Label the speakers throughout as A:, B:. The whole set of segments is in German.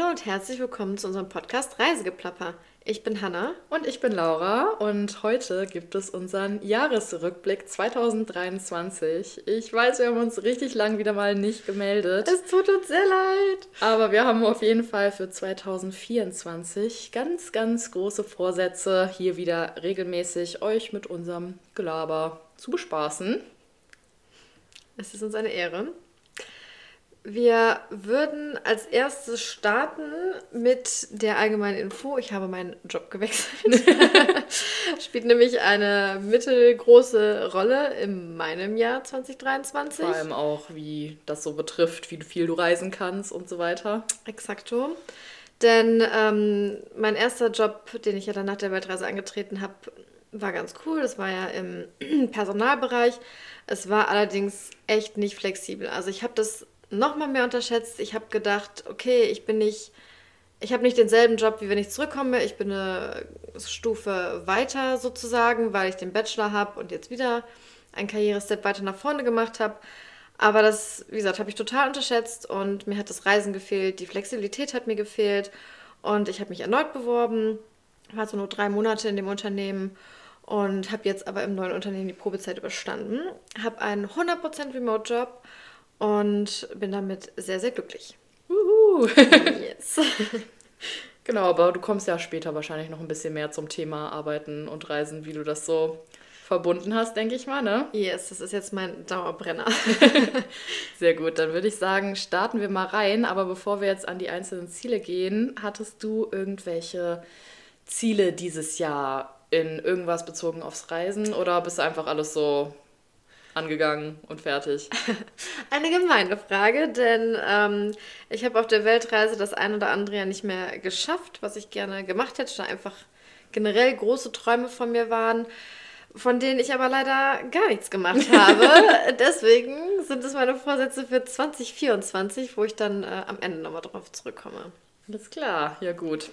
A: Hallo und herzlich willkommen zu unserem Podcast Reisegeplapper. Ich bin Hanna.
B: Und ich bin Laura und heute gibt es unseren Jahresrückblick 2023. Ich weiß, wir haben uns richtig lang wieder mal nicht gemeldet.
A: Es tut uns sehr leid.
B: Aber wir haben auf jeden Fall für 2024 ganz, ganz große Vorsätze, hier wieder regelmäßig euch mit unserem Gelaber zu bespaßen.
A: Es ist uns eine Ehre. Wir würden als erstes starten mit der allgemeinen Info. Ich habe meinen Job gewechselt. Spielt nämlich eine mittelgroße Rolle in meinem Jahr 2023.
B: Vor allem auch, wie das so betrifft, wie viel du reisen kannst und so weiter.
A: Exakto. Denn ähm, mein erster Job, den ich ja dann nach der Weltreise angetreten habe, war ganz cool. Das war ja im Personalbereich. Es war allerdings echt nicht flexibel. Also ich habe das nochmal mehr unterschätzt. Ich habe gedacht, okay, ich bin nicht, ich habe nicht denselben Job, wie wenn ich zurückkomme. Ich bin eine Stufe weiter sozusagen, weil ich den Bachelor habe und jetzt wieder einen Karrierestep weiter nach vorne gemacht habe. Aber das, wie gesagt, habe ich total unterschätzt und mir hat das Reisen gefehlt, die Flexibilität hat mir gefehlt und ich habe mich erneut beworben, war so nur drei Monate in dem Unternehmen und habe jetzt aber im neuen Unternehmen die Probezeit überstanden, habe einen 100% Remote-Job und bin damit sehr, sehr glücklich. Uhu.
B: yes. genau, aber du kommst ja später wahrscheinlich noch ein bisschen mehr zum Thema Arbeiten und Reisen, wie du das so verbunden hast, denke ich mal, ne?
A: Yes, das ist jetzt mein Dauerbrenner.
B: Sehr gut, dann würde ich sagen, starten wir mal rein. Aber bevor wir jetzt an die einzelnen Ziele gehen, hattest du irgendwelche Ziele dieses Jahr in irgendwas bezogen aufs Reisen oder bist du einfach alles so angegangen und fertig?
A: Eine gemeine Frage, denn ähm, ich habe auf der Weltreise das ein oder andere ja nicht mehr geschafft, was ich gerne gemacht hätte, da einfach generell große Träume von mir waren, von denen ich aber leider gar nichts gemacht habe. Deswegen sind es meine Vorsätze für 2024, wo ich dann äh, am Ende nochmal drauf zurückkomme.
B: Alles klar, ja gut.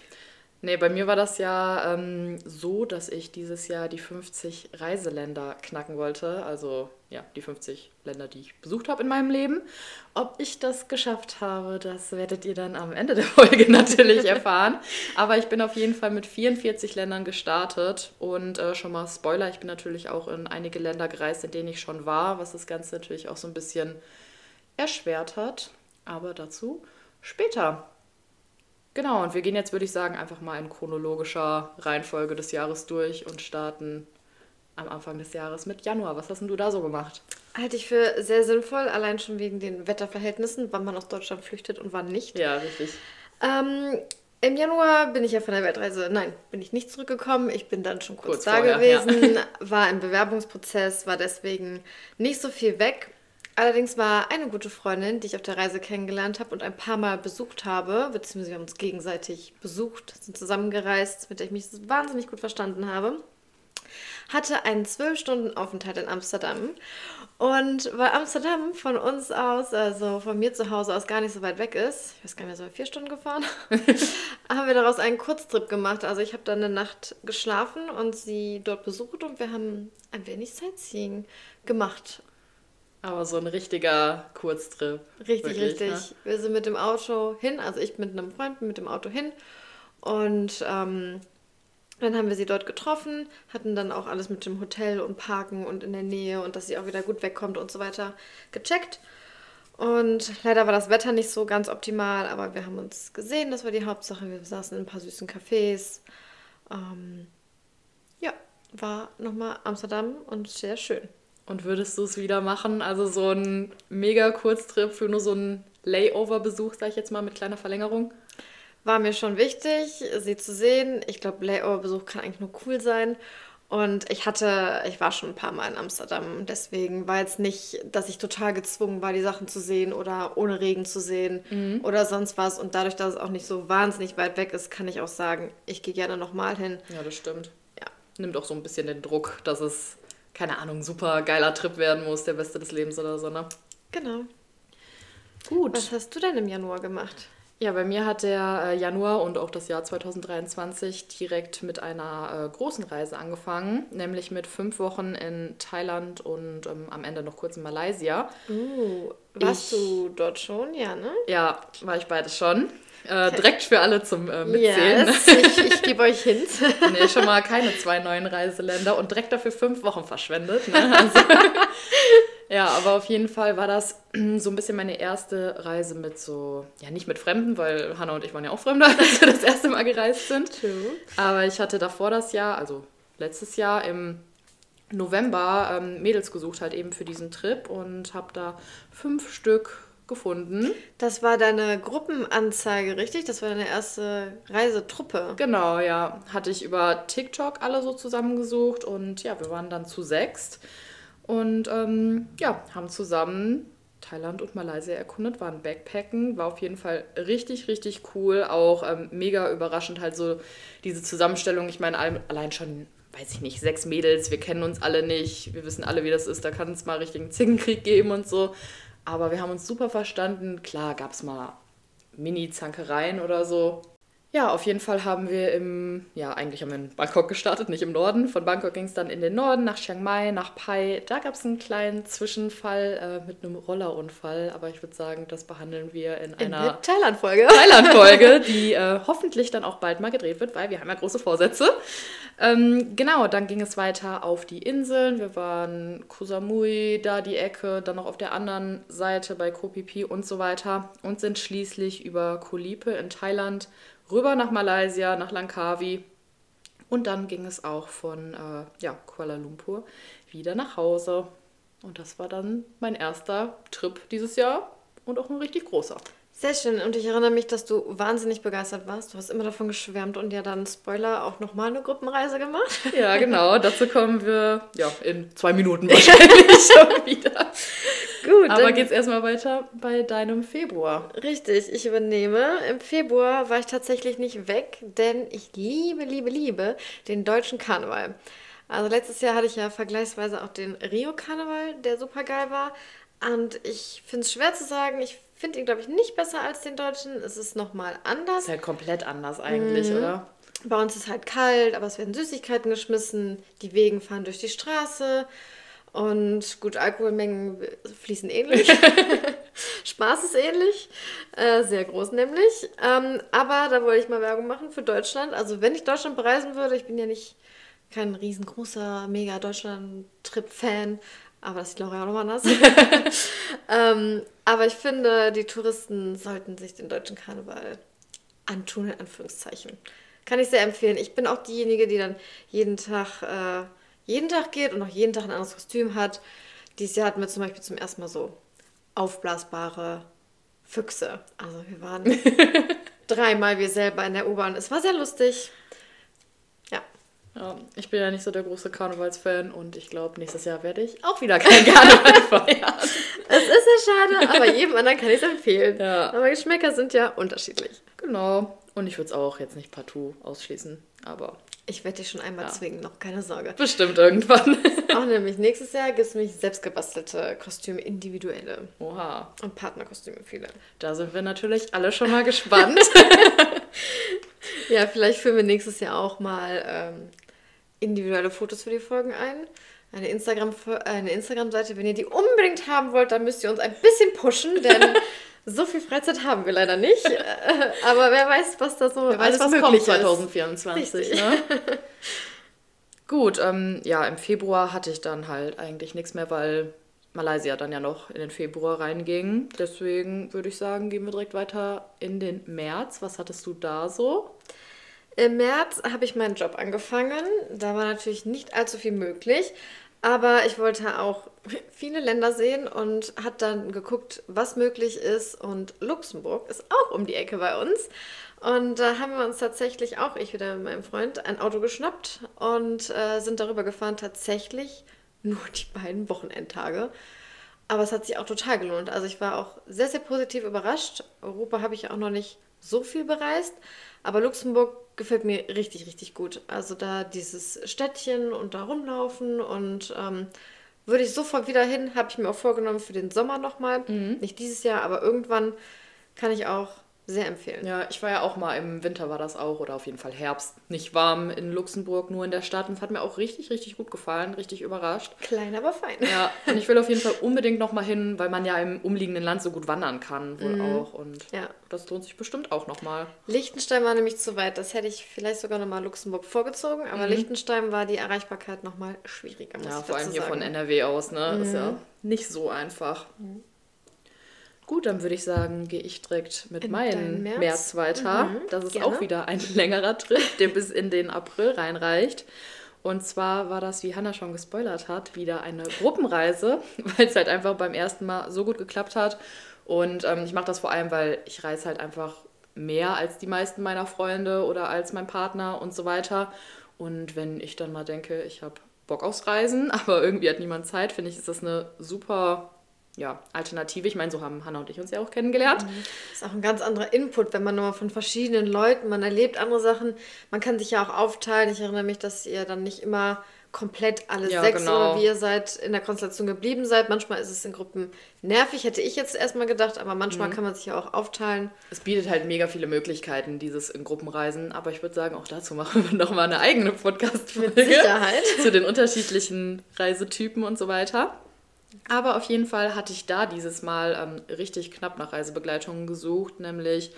B: Nee, bei mir war das ja ähm, so, dass ich dieses Jahr die 50 Reiseländer knacken wollte. Also ja, die 50 Länder, die ich besucht habe in meinem Leben. Ob ich das geschafft habe, das werdet ihr dann am Ende der Folge natürlich erfahren. Aber ich bin auf jeden Fall mit 44 Ländern gestartet. Und äh, schon mal Spoiler, ich bin natürlich auch in einige Länder gereist, in denen ich schon war, was das Ganze natürlich auch so ein bisschen erschwert hat. Aber dazu später. Genau, und wir gehen jetzt, würde ich sagen, einfach mal in chronologischer Reihenfolge des Jahres durch und starten am Anfang des Jahres mit Januar. Was hast denn du da so gemacht?
A: Halte ich für sehr sinnvoll, allein schon wegen den Wetterverhältnissen, wann man aus Deutschland flüchtet und wann nicht.
B: Ja, richtig.
A: Ähm, Im Januar bin ich ja von der Weltreise, nein, bin ich nicht zurückgekommen. Ich bin dann schon kurz, kurz da vorher, gewesen, ja. war im Bewerbungsprozess, war deswegen nicht so viel weg. Allerdings war eine gute Freundin, die ich auf der Reise kennengelernt habe und ein paar Mal besucht habe, beziehungsweise wir haben uns gegenseitig besucht, sind zusammengereist, mit der ich mich wahnsinnig gut verstanden habe, hatte einen zwölf Stunden Aufenthalt in Amsterdam. Und weil Amsterdam von uns aus, also von mir zu Hause aus, gar nicht so weit weg ist, ich weiß gar nicht mehr, so vier Stunden gefahren, haben wir daraus einen Kurztrip gemacht. Also ich habe dann eine Nacht geschlafen und sie dort besucht und wir haben ein wenig Sightseeing gemacht.
B: Aber so ein richtiger Kurztrip.
A: Richtig, wirklich, richtig. Ne? Wir sind mit dem Auto hin, also ich mit einem Freund mit dem Auto hin. Und ähm, dann haben wir sie dort getroffen, hatten dann auch alles mit dem Hotel und Parken und in der Nähe und dass sie auch wieder gut wegkommt und so weiter gecheckt. Und leider war das Wetter nicht so ganz optimal, aber wir haben uns gesehen, das war die Hauptsache. Wir saßen in ein paar süßen Cafés. Ähm, ja, war nochmal Amsterdam und sehr schön.
B: Und würdest du es wieder machen? Also so ein mega Kurztrip für nur so einen Layover-Besuch, sag ich jetzt mal, mit kleiner Verlängerung?
A: War mir schon wichtig, sie zu sehen. Ich glaube, Layover-Besuch kann eigentlich nur cool sein. Und ich hatte, ich war schon ein paar Mal in Amsterdam, deswegen war jetzt nicht, dass ich total gezwungen war, die Sachen zu sehen oder ohne Regen zu sehen mhm. oder sonst was. Und dadurch, dass es auch nicht so wahnsinnig weit weg ist, kann ich auch sagen, ich gehe gerne nochmal hin.
B: Ja, das stimmt. Ja. Nimmt auch so ein bisschen den Druck, dass es keine Ahnung, super geiler Trip werden muss, der beste des Lebens oder so, ne?
A: Genau. Gut. Was hast du denn im Januar gemacht?
B: Ja, bei mir hat der äh, Januar und auch das Jahr 2023 direkt mit einer äh, großen Reise angefangen, nämlich mit fünf Wochen in Thailand und ähm, am Ende noch kurz in Malaysia.
A: Uh, warst ich, du dort schon, ja, ne?
B: Ja, war ich beides schon. Äh, direkt für alle zum äh, Mitzählen.
A: Yes, ich, ich gebe euch Hints.
B: nee, schon mal keine zwei neuen Reiseländer und direkt dafür fünf Wochen verschwendet. Ne? Also, ja, aber auf jeden Fall war das so ein bisschen meine erste Reise mit so, ja nicht mit Fremden, weil Hannah und ich waren ja auch Fremde, als wir das erste Mal gereist sind.
A: True.
B: Aber ich hatte davor das Jahr, also letztes Jahr im November ähm, Mädels gesucht halt eben für diesen Trip und habe da fünf Stück gefunden.
A: Das war deine Gruppenanzeige, richtig? Das war deine erste Reisetruppe.
B: Genau, ja. Hatte ich über TikTok alle so zusammengesucht und ja, wir waren dann zu sechst und ähm, ja, haben zusammen Thailand und Malaysia erkundet, waren Backpacken, war auf jeden Fall richtig, richtig cool, auch ähm, mega überraschend halt so diese Zusammenstellung. Ich meine, allein schon weiß ich nicht, sechs Mädels, wir kennen uns alle nicht, wir wissen alle, wie das ist, da kann es mal richtigen Zickenkrieg geben und so. Aber wir haben uns super verstanden. Klar, gab es mal Mini-Zankereien oder so. Ja, auf jeden Fall haben wir im, ja, eigentlich haben wir in Bangkok gestartet, nicht im Norden. Von Bangkok ging es dann in den Norden, nach Chiang Mai, nach Pai. Da gab es einen kleinen Zwischenfall äh, mit einem Rollerunfall. Aber ich würde sagen, das behandeln wir in,
A: In
B: einer
A: Thailand-Folge.
B: Thailand-Folge, die äh, hoffentlich dann auch bald mal gedreht wird, weil wir haben ja große Vorsätze. Ähm, genau, dann ging es weiter auf die Inseln. Wir waren Koh Samui, da die Ecke, dann noch auf der anderen Seite bei Koh Phi Phi und so weiter und sind schließlich über Koh Lipe in Thailand rüber nach Malaysia, nach Langkawi. Und dann ging es auch von äh, ja, Kuala Lumpur wieder nach Hause. Und das war dann mein erster Trip dieses Jahr und auch ein richtig großer.
A: Sehr schön. Und ich erinnere mich, dass du wahnsinnig begeistert warst. Du hast immer davon geschwärmt und ja dann, Spoiler, auch nochmal eine Gruppenreise gemacht.
B: Ja, genau. Dazu kommen wir ja, in zwei Minuten wahrscheinlich schon wieder.
A: Gut.
B: Aber
A: dann-
B: geht's erstmal weiter bei deinem Februar.
A: Richtig, ich übernehme. Im Februar war ich tatsächlich nicht weg, denn ich liebe, liebe, liebe den deutschen Karneval. Also letztes Jahr hatte ich ja vergleichsweise auch den Rio-Karneval, der super geil war. Und ich finde es schwer zu sagen, ich finde ihn, glaube ich, nicht besser als den deutschen. Es ist nochmal anders.
B: Ist halt komplett anders eigentlich,
A: Mhm.
B: oder?
A: Bei uns ist halt kalt, aber es werden Süßigkeiten geschmissen. Die Wegen fahren durch die Straße. Und gut, Alkoholmengen fließen ähnlich. Spaß ist ähnlich. Äh, sehr groß nämlich. Ähm, aber da wollte ich mal Werbung machen für Deutschland. Also wenn ich Deutschland bereisen würde, ich bin ja nicht kein riesengroßer, mega Deutschland-Trip-Fan. Aber das sieht Laura auch nochmal anders. ähm, aber ich finde, die Touristen sollten sich den deutschen Karneval antun, in Anführungszeichen. Kann ich sehr empfehlen. Ich bin auch diejenige, die dann jeden Tag, äh, jeden Tag geht und auch jeden Tag ein anderes Kostüm hat. Dieses Jahr hatten wir zum Beispiel zum ersten Mal so aufblasbare Füchse. Also wir waren dreimal wir selber in der U-Bahn. Es war sehr lustig. Ja.
B: Ja, ich bin ja nicht so der große Karnevalsfan und ich glaube, nächstes Jahr werde ich auch wieder kein Karneval feiern.
A: Es ist sehr schade, aber jedem anderen kann ich es empfehlen.
B: Ja.
A: Aber Geschmäcker sind ja unterschiedlich.
B: Genau. Und ich würde es auch jetzt nicht partout ausschließen, aber
A: Ich werde dich schon einmal
B: Ja.
A: zwingen, noch keine Sorge.
B: bestimmt irgendwann.
A: Auch nämlich nächstes Jahr gibt es nämlich selbstgebastelte Kostüme, individuelle.
B: Oha,
A: Und Partnerkostüme viele.
B: da sind wir natürlich alle schon mal gespannt.
A: Ja, vielleicht führen wir nächstes Jahr auch mal ähm, individuelle Fotos für die Folgen ein. Eine Instagram- eine Instagram-Seite, wenn ihr die unbedingt haben wollt, dann müsst ihr uns ein bisschen pushen, denn so viel Freizeit haben wir leider nicht. Äh, Aber wer weiß, was da so
B: Wer weiß, was
A: möglich
B: kommt
A: ist.
B: 2024,
A: Richtig.
B: ne? Gut, ähm, ja, im Februar hatte ich dann halt eigentlich nichts mehr, weil Malaysia dann ja noch in den Februar reinging. Deswegen würde ich sagen, gehen wir direkt weiter in den März. Was hattest du da so?
A: Im März habe ich meinen Job angefangen. Da war natürlich nicht allzu viel möglich. Aber ich wollte auch viele Länder sehen und hat dann geguckt, was möglich ist. Und Luxemburg ist auch um die Ecke bei uns. Und da haben wir uns tatsächlich auch, ich wieder mit meinem Freund, ein Auto geschnappt und äh, sind darüber gefahren. Tatsächlich nur die beiden Wochenendtage. Aber es hat sich auch total gelohnt. Also ich war auch sehr, sehr positiv überrascht. Europa habe ich auch noch nicht so viel bereist. Aber Luxemburg gefällt mir richtig, richtig gut. Also da dieses Städtchen und da rumlaufen und ähm, würde ich sofort wieder hin. Habe ich mir auch vorgenommen für den Sommer nochmal. Nicht dieses Jahr, aber irgendwann kann ich auch sehr empfehlen.
B: Ja, ich war ja auch mal im Winter war das auch oder auf jeden Fall Herbst. Nicht warm in Luxemburg, nur in der Stadt und es hat mir auch richtig, richtig gut gefallen, richtig überrascht.
A: Klein, aber fein.
B: Ja, und ich will auf jeden Fall unbedingt nochmal hin, weil man ja im umliegenden Land so gut wandern kann wohl
A: Mhm.
B: auch und
A: Ja.
B: das lohnt sich bestimmt auch nochmal.
A: Liechtenstein war nämlich zu weit. Das hätte ich vielleicht sogar nochmal Luxemburg vorgezogen, aber Liechtenstein war die Erreichbarkeit nochmal schwieriger,
B: Mhm. Ja, vor allem hier von
A: sagen. Mhm.
B: NRW aus, ne? Ist ja nicht so einfach. Gut, dann würde ich sagen, gehe ich direkt mit
A: In
B: meinem
A: deinen
B: März,
A: März?
B: weiter.
A: Mhm,
B: das ist
A: gerne.
B: auch wieder ein längerer Trip, der bis in den April reinreicht. Und zwar war das, wie Hanna schon gespoilert hat, wieder eine Gruppenreise, weil es halt einfach beim ersten Mal so gut geklappt hat. Und ähm, ich mache das vor allem, weil ich reise halt einfach mehr als die meisten meiner Freunde oder als mein Partner und so weiter. Und wenn ich dann mal denke, ich habe Bock aufs Reisen, aber irgendwie hat niemand Zeit, finde ich, ist das eine super ja, Alternative. Ich meine, so haben Hanna und ich uns ja auch kennengelernt.
A: ist auch ein ganz anderer Input, wenn man nochmal von verschiedenen Leuten, man erlebt andere Sachen. Man kann sich ja auch aufteilen. Ich erinnere mich, dass ihr dann nicht immer komplett alle
B: Ja,
A: sechs
B: genau.
A: oder wie ihr seid in der Konstellation geblieben seid. Manchmal ist es in Gruppen nervig, hätte ich jetzt erstmal gedacht, aber
B: Mhm.
A: manchmal kann man sich ja auch aufteilen.
B: Es bietet halt mega viele Möglichkeiten, dieses in Gruppenreisen. Aber ich würde sagen, auch dazu machen wir nochmal eine eigene Podcast-Folge.
A: Mit Sicherheit.
B: zu den unterschiedlichen Reisetypen und so weiter. Aber auf jeden Fall hatte ich da dieses Mal ähm, richtig knapp nach Reisebegleitungen gesucht, nämlich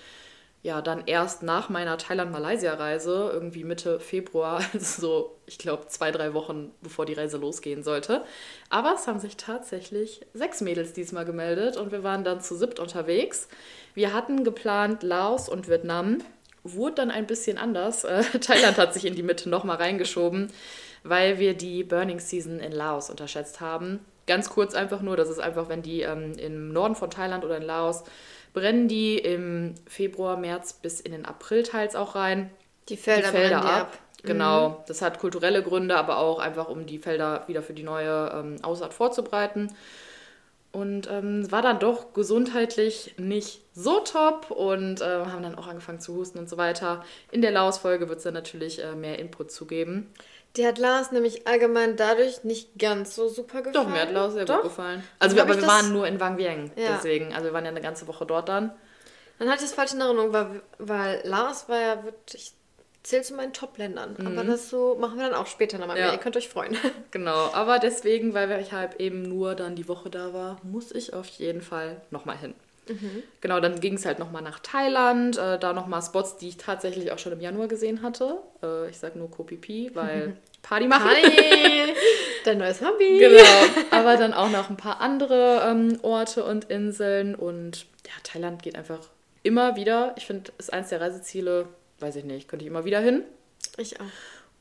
B: ja dann erst nach meiner Thailand-Malaysia-Reise, irgendwie Mitte Februar, also so, ich glaube, zwei, drei Wochen bevor die Reise losgehen sollte. Aber es haben sich tatsächlich sechs Mädels diesmal gemeldet und wir waren dann zu siebt unterwegs. Wir hatten geplant Laos und Vietnam, wurde dann ein bisschen anders. Äh, Thailand hat sich in die Mitte nochmal reingeschoben, weil wir die Burning Season in Laos unterschätzt haben. Ganz kurz einfach nur, das ist einfach, wenn die ähm, im Norden von Thailand oder in Laos brennen die im Februar, März bis in den April teils auch rein.
A: Die Felder,
B: die Felder
A: brennen die
B: ab. Genau, das hat kulturelle Gründe, aber auch einfach, um die Felder wieder für die neue ähm, Aussaat vorzubereiten. Und ähm, war dann doch gesundheitlich nicht so top und äh, haben dann auch angefangen zu husten und so weiter. In der Laos-Folge wird es dann natürlich äh, mehr Input zu geben.
A: Die hat Lars nämlich allgemein dadurch nicht ganz so super gefallen.
B: Doch, mir hat Laos sehr
A: Doch?
B: gut gefallen. Also, wir, aber wir
A: das-
B: waren nur in Wang Vieng,
A: Ja.
B: deswegen. Also, wir waren ja eine ganze Woche dort dann.
A: Dann hatte ich es falsch in Erinnerung, weil, weil Laos war ja wirklich, zählt zu meinen Top-Ländern. Aber das so machen wir dann auch später nochmal
B: Mhm. Ja.
A: mehr. Ihr könnt euch freuen.
B: Genau, aber deswegen, weil ich halt eben nur dann die Woche da war, muss ich auf jeden Fall nochmal hin. Genau, dann ging es halt nochmal nach Thailand, äh, da nochmal Spots, die ich tatsächlich auch schon im Januar gesehen hatte. Äh, ich sag nur Phi, weil Party machen.
A: Hi! Dein neues Hobby.
B: Genau, aber dann auch noch ein paar andere ähm, Orte und Inseln und ja, Thailand geht einfach immer wieder. Ich finde, ist eins der Reiseziele, weiß ich nicht, könnte ich immer wieder hin.
A: Ich auch.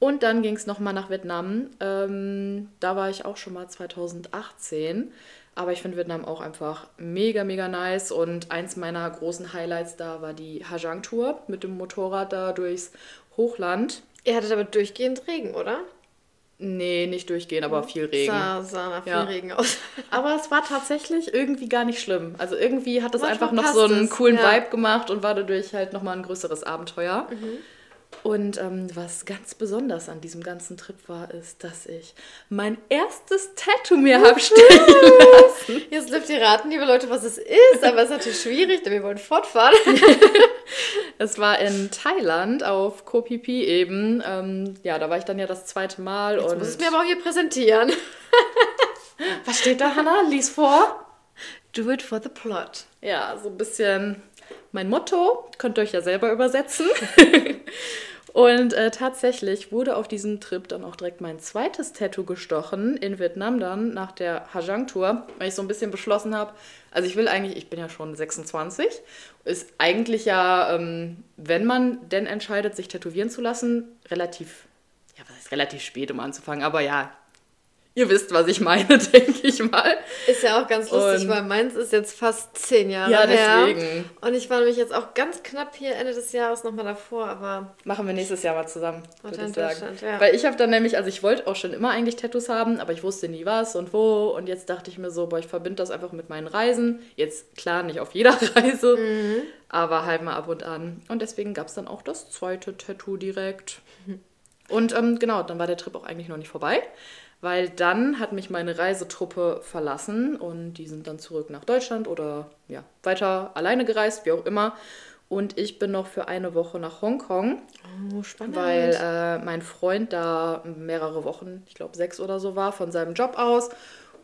B: Und dann ging es nochmal nach Vietnam. Ähm, da war ich auch schon mal 2018. Aber ich finde Vietnam auch einfach mega, mega nice. Und eins meiner großen Highlights da war die Hajang Tour mit dem Motorrad da durchs Hochland.
A: Ihr hattet aber durchgehend Regen, oder?
B: Nee, nicht durchgehend, aber viel Regen.
A: Sah, sah nach viel
B: Ja.
A: Regen aus.
B: Aber es war tatsächlich irgendwie gar nicht schlimm. Also irgendwie hat es
A: Manchmal
B: einfach noch so einen coolen
A: ja.
B: Vibe gemacht und war dadurch halt nochmal ein größeres Abenteuer.
A: Mhm.
B: Und ähm, was ganz besonders an diesem ganzen Trip war, ist, dass ich mein erstes Tattoo mir habe stechen lassen.
A: Jetzt dürft ihr raten, liebe Leute, was es ist. Aber es ist natürlich schwierig, denn wir wollen fortfahren.
B: Es war in Thailand auf Koh Phi Phi eben. Ähm, ja, da war ich dann ja das zweite Mal.
A: Jetzt
B: und
A: muss es mir aber auch hier präsentieren.
B: was steht da, Hannah? Lies vor.
A: Do it for the plot.
B: Ja, so ein bisschen mein Motto. Könnt ihr euch ja selber übersetzen. Und äh, tatsächlich wurde auf diesem Trip dann auch direkt mein zweites Tattoo gestochen in Vietnam dann nach der Hajang Tour, weil ich so ein bisschen beschlossen habe, also ich will eigentlich, ich bin ja schon 26, ist eigentlich ja, ähm, wenn man denn entscheidet, sich tätowieren zu lassen, relativ, ja, was heißt relativ spät, um anzufangen, aber ja, ihr wisst, was ich meine, denke ich mal.
A: Ist ja auch ganz lustig,
B: Und-
A: weil meins ist jetzt fast zehn Jahre
B: Ja,
A: her.
B: deswegen.
A: Und ich war nämlich jetzt auch ganz knapp hier Ende des Jahres nochmal davor, aber
B: Machen wir nächstes Jahr mal zusammen, würde ich sagen.
A: Ja.
B: Weil ich habe dann nämlich, also ich wollte auch schon immer eigentlich Tattoos haben, aber ich wusste nie was und wo. Und jetzt dachte ich mir so, boah, ich verbinde das einfach mit meinen Reisen. Jetzt klar, nicht auf jeder Reise,
A: Mhm.
B: aber halt mal ab und an. Und deswegen gab es dann auch das zweite Tattoo direkt. Und ähm, genau, dann war der Trip auch eigentlich noch nicht vorbei, weil dann hat mich meine Reisetruppe verlassen und die sind dann zurück nach Deutschland oder ja, weiter alleine gereist, wie auch immer. Und ich bin noch für eine Woche nach Hongkong.
A: Oh, spannend.
B: Weil äh, mein Freund da mehrere Wochen, ich glaube sechs oder so war, von seinem Job aus.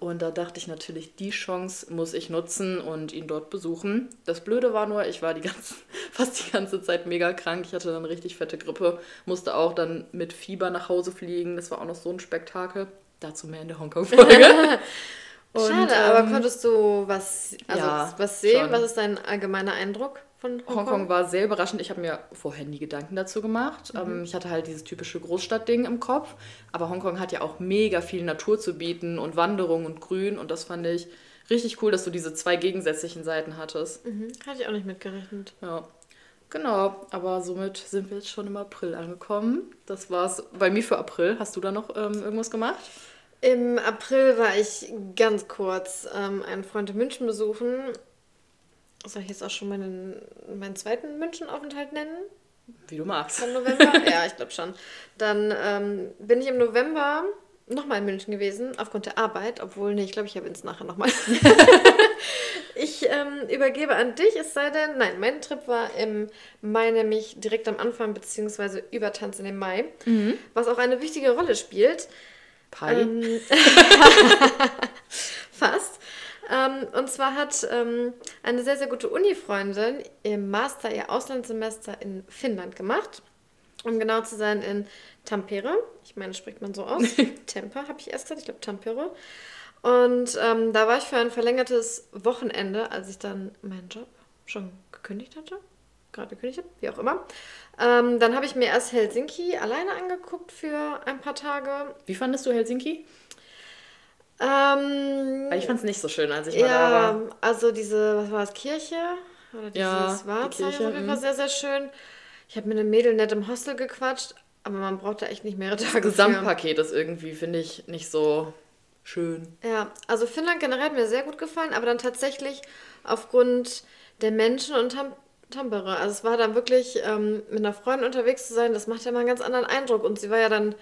B: Und da dachte ich natürlich, die Chance muss ich nutzen und ihn dort besuchen. Das Blöde war nur, ich war die ganze, fast die ganze Zeit mega krank. Ich hatte dann richtig fette Grippe, musste auch dann mit Fieber nach Hause fliegen. Das war auch noch so ein Spektakel. Dazu mehr in der Hongkong-Folge.
A: Schade, ähm, aber konntest du was, also ja, was sehen? Schon. Was ist dein allgemeiner Eindruck? von
B: Hongkong? Hongkong war sehr überraschend. Ich habe mir vorher nie Gedanken dazu gemacht. Mhm. Ähm, ich hatte halt dieses typische Großstadtding im Kopf. Aber Hongkong hat ja auch mega viel Natur zu bieten und Wanderung und Grün. Und das fand ich richtig cool, dass du diese zwei gegensätzlichen Seiten hattest.
A: Mhm. Hatte ich auch nicht mitgerechnet.
B: Ja. Genau, aber somit sind wir jetzt schon im April angekommen. Das war's bei mir für April. Hast du da noch ähm, irgendwas gemacht?
A: Im April war ich ganz kurz ähm, einen Freund in München besuchen soll ich jetzt auch schon meinen, meinen zweiten Münchenaufenthalt nennen?
B: Wie du magst.
A: Von November? ja, ich glaube schon. Dann ähm, bin ich im November nochmal in München gewesen, aufgrund der Arbeit, obwohl, nee, ich glaube, ich habe es nachher nochmal. ich ähm, übergebe an dich, es sei denn, nein, mein Trip war im Mai, nämlich direkt am Anfang, beziehungsweise über Tanz in den Mai, mhm. was auch eine wichtige Rolle spielt.
B: Pi. Ähm,
A: fast. Ähm, und zwar hat ähm, eine sehr, sehr gute Uni-Freundin im Master ihr Auslandssemester in Finnland gemacht. Um genau zu sein, in Tampere. Ich meine, spricht man so aus. Tempe habe ich erst gesagt, ich glaube Tampere. Und ähm, da war ich für ein verlängertes Wochenende, als ich dann meinen Job schon gekündigt hatte. Gerade gekündigt habe, wie auch immer. Ähm, dann habe ich mir erst Helsinki alleine angeguckt für ein paar Tage.
B: Wie fandest du Helsinki?
A: Ähm,
B: ich fand es nicht so schön, als ich mal ja, da war.
A: Also diese, was war das, Kirche? Oder dieses ja, Wahrzeichen die war mhm. sehr, sehr schön. Ich habe mit einem Mädel nett im Hostel gequatscht, aber man braucht da echt nicht mehrere Tage.
B: Das Gesamtpaket ist irgendwie, finde ich, nicht so schön.
A: Ja, also Finnland generell hat mir sehr gut gefallen, aber dann tatsächlich aufgrund der Menschen und Tampere. Also es war dann wirklich ähm, mit einer Freundin unterwegs zu sein, das macht ja mal einen ganz anderen Eindruck. Und sie war ja dann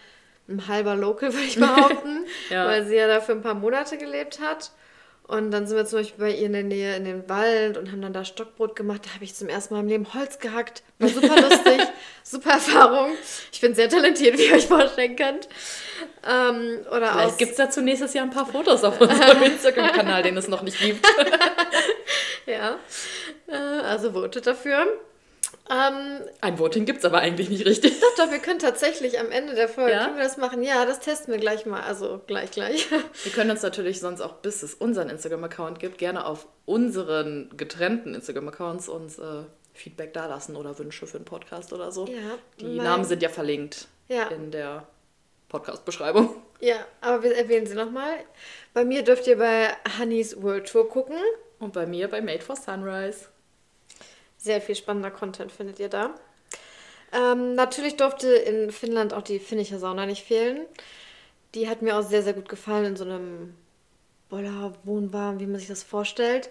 A: ein halber Local, würde ich behaupten, ja. weil sie ja da für ein paar Monate gelebt hat. Und dann sind wir zum Beispiel bei ihr in der Nähe in den Wald und haben dann da Stockbrot gemacht. Da habe ich zum ersten Mal im Leben Holz gehackt. War super lustig, super Erfahrung. Ich bin sehr talentiert, wie ihr euch vorstellen könnt. Ähm, oder
B: Vielleicht gibt es dazu nächstes Jahr ein paar Fotos auf unserem Instagram-Kanal, den es noch nicht gibt.
A: ja, äh, also votet dafür.
B: Ähm, Ein Voting gibt es aber eigentlich nicht richtig.
A: Doch, doch, wir können tatsächlich am Ende der Folge ja? können wir das machen. Ja, das testen wir gleich mal. Also gleich, gleich.
B: Wir können uns natürlich sonst auch, bis es unseren Instagram-Account gibt, gerne auf unseren getrennten Instagram-Accounts uns äh, Feedback dalassen oder Wünsche für einen Podcast oder so. Ja, Die Namen sind ja verlinkt ja. in der Podcast-Beschreibung.
A: Ja, aber wir erwähnen sie nochmal. Bei mir dürft ihr bei Honeys World Tour gucken.
B: Und bei mir bei Made for Sunrise.
A: Sehr viel spannender Content findet ihr da. Ähm, natürlich durfte in Finnland auch die finnische Sauna nicht fehlen. Die hat mir auch sehr, sehr gut gefallen in so einem Boller-Wohnwagen, wie man sich das vorstellt.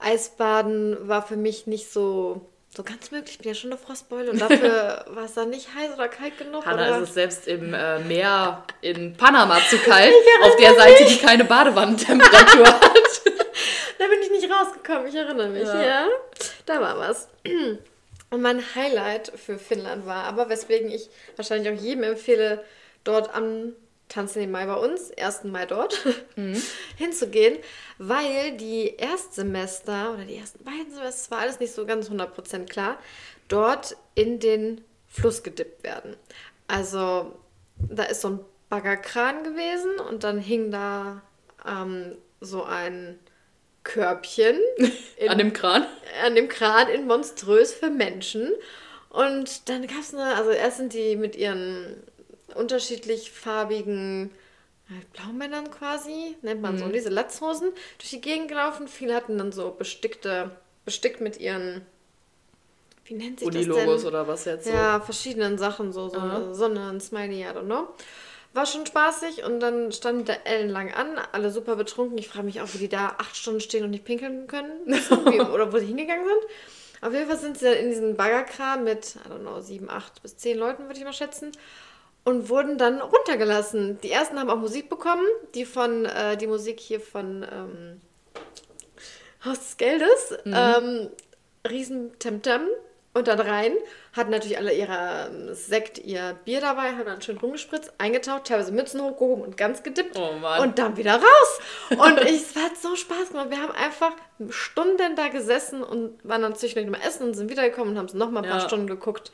A: Eisbaden war für mich nicht so, so ganz möglich. Ich bin ja schon eine Frostbeule und dafür war es dann nicht heiß oder kalt genug.
B: Hanna, oder? ist es selbst im äh, Meer in Panama zu kalt, auf der Seite, die keine Badewannentemperatur hat.
A: da bin ich nicht rausgekommen, ich erinnere mich, ja. ja? Da war was. Und mein Highlight für Finnland war aber, weswegen ich wahrscheinlich auch jedem empfehle, dort am Tanzen im Mai bei uns, 1. Mai dort, mhm. hinzugehen, weil die Erstsemester oder die ersten beiden Semester, war alles nicht so ganz 100% klar, dort in den Fluss gedippt werden. Also da ist so ein Baggerkran gewesen und dann hing da ähm, so ein Körbchen.
B: In, an dem Kran?
A: An dem Kran in monströs für Menschen. Und dann gab es eine, also erst sind die mit ihren unterschiedlich farbigen Blaumännern quasi, nennt man mhm. so, diese Latzhosen, durch die Gegend gelaufen. Viele hatten dann so bestickte, bestickt mit ihren, wie nennt sich
B: Unilogos das denn? oder was jetzt?
A: Ja, so? verschiedenen Sachen, so, so eine Sonne, ein Smiley, I don't know. War schon spaßig und dann standen da ellenlang an, alle super betrunken. Ich frage mich auch, wie die da acht Stunden stehen und nicht pinkeln können. oder wo sie hingegangen sind. Auf jeden Fall sind sie dann in diesen Baggerkram mit, I don't know, sieben, acht bis zehn Leuten, würde ich mal schätzen. Und wurden dann runtergelassen. Die ersten haben auch Musik bekommen, die von, äh, die Musik hier von ähm, Haus des Geldes. Mhm. Ähm, riesen Temtem. Und dann rein, hatten natürlich alle ihre ähm, Sekt, ihr Bier dabei, haben dann schön rumgespritzt, eingetaucht, teilweise Mützen hochgehoben und ganz gedippt.
B: Oh.
A: Und dann wieder raus. Und ich, es hat so Spaß gemacht. Wir haben einfach Stunden da gesessen und waren dann zwischendurch mal essen und sind wiedergekommen und haben es nochmal ein paar
B: Ja.
A: Stunden geguckt.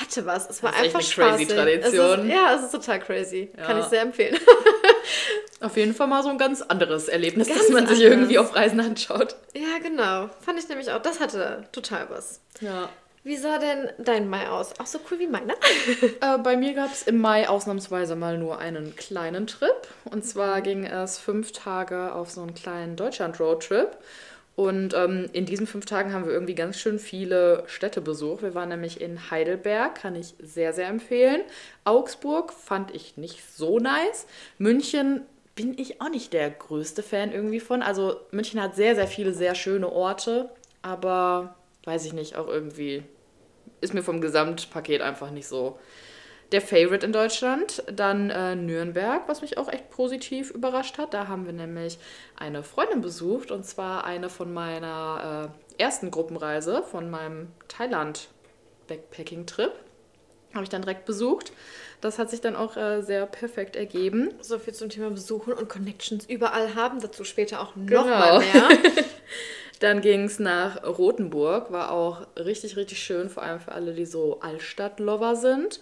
A: Hatte was. Es war
B: Das ist echt
A: einfach
B: eine crazy
A: spaßig.
B: Tradition.
A: Es ist, ja, es ist total crazy. Kann
B: Ja.
A: ich sehr empfehlen.
B: Auf jeden Fall mal so ein ganz anderes Erlebnis,
A: Ganz
B: das man sich irgendwie auf Reisen anschaut.
A: ja, genau. Fand ich nämlich auch. Das hatte total was.
B: Ja.
A: Wie sah denn dein Mai aus? Auch so cool wie meiner?
B: Äh, bei mir gab es im Mai ausnahmsweise mal nur einen kleinen Trip. Und zwar ging es fünf Tage auf so einen kleinen Deutschland-Roadtrip. Und ähm, in diesen fünf Tagen haben wir irgendwie ganz schön viele Städte besucht. Wir waren nämlich in Heidelberg, kann ich sehr, sehr empfehlen. Augsburg fand ich nicht so nice. München bin ich auch nicht der größte Fan irgendwie von. Also München hat sehr, sehr viele sehr schöne Orte, aber weiß ich nicht, auch irgendwie ist mir vom Gesamtpaket einfach nicht so der Favorite in Deutschland. Dann äh, Nürnberg, was mich auch echt positiv überrascht hat. Da haben wir nämlich eine Freundin besucht und zwar eine von meiner äh, ersten Gruppenreise von meinem Thailand-Backpacking-Trip. Habe ich dann direkt besucht. Das hat sich dann auch äh, sehr perfekt ergeben.
A: So viel zum Thema Besuchen und Connections überall haben. Dazu später auch noch
B: Genau.
A: mal mehr.
B: Dann ging es nach Rothenburg, war auch richtig, richtig schön, vor allem für alle, die so Altstadt-Lover sind.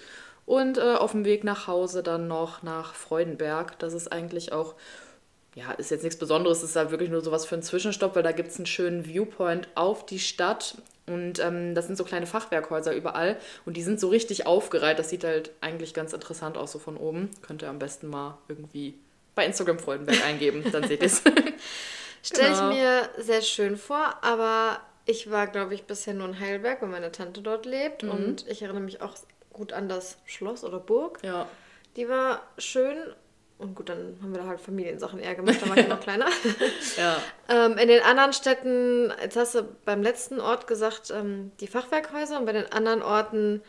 B: Und äh, auf dem Weg nach Hause dann noch nach Freudenberg. Das ist eigentlich auch, ja, ist jetzt nichts Besonderes, ist halt wirklich nur sowas für einen Zwischenstopp, weil da gibt es einen schönen Viewpoint auf die Stadt. Und ähm, das sind so kleine Fachwerkhäuser überall. Und die sind so richtig aufgereiht. Das sieht halt eigentlich ganz interessant aus, so von oben. Könnt ihr am besten mal irgendwie bei Instagram Freudenberg eingeben, dann seht ihr es.
A: Stelle
B: Genau.
A: ich mir sehr schön vor, aber ich war, glaube ich, bisher nur in Heidelberg, weil meine Tante dort lebt.
B: Mhm.
A: Und ich erinnere mich auch gut an das Schloss oder Burg.
B: ja.
A: Die war schön. Und gut, dann haben wir da halt Familiensachen eher gemacht, da war ich noch kleiner.
B: Ja.
A: ähm, in den anderen Städten, jetzt hast du beim letzten Ort gesagt, ähm, die Fachwerkhäuser und bei den anderen Orten,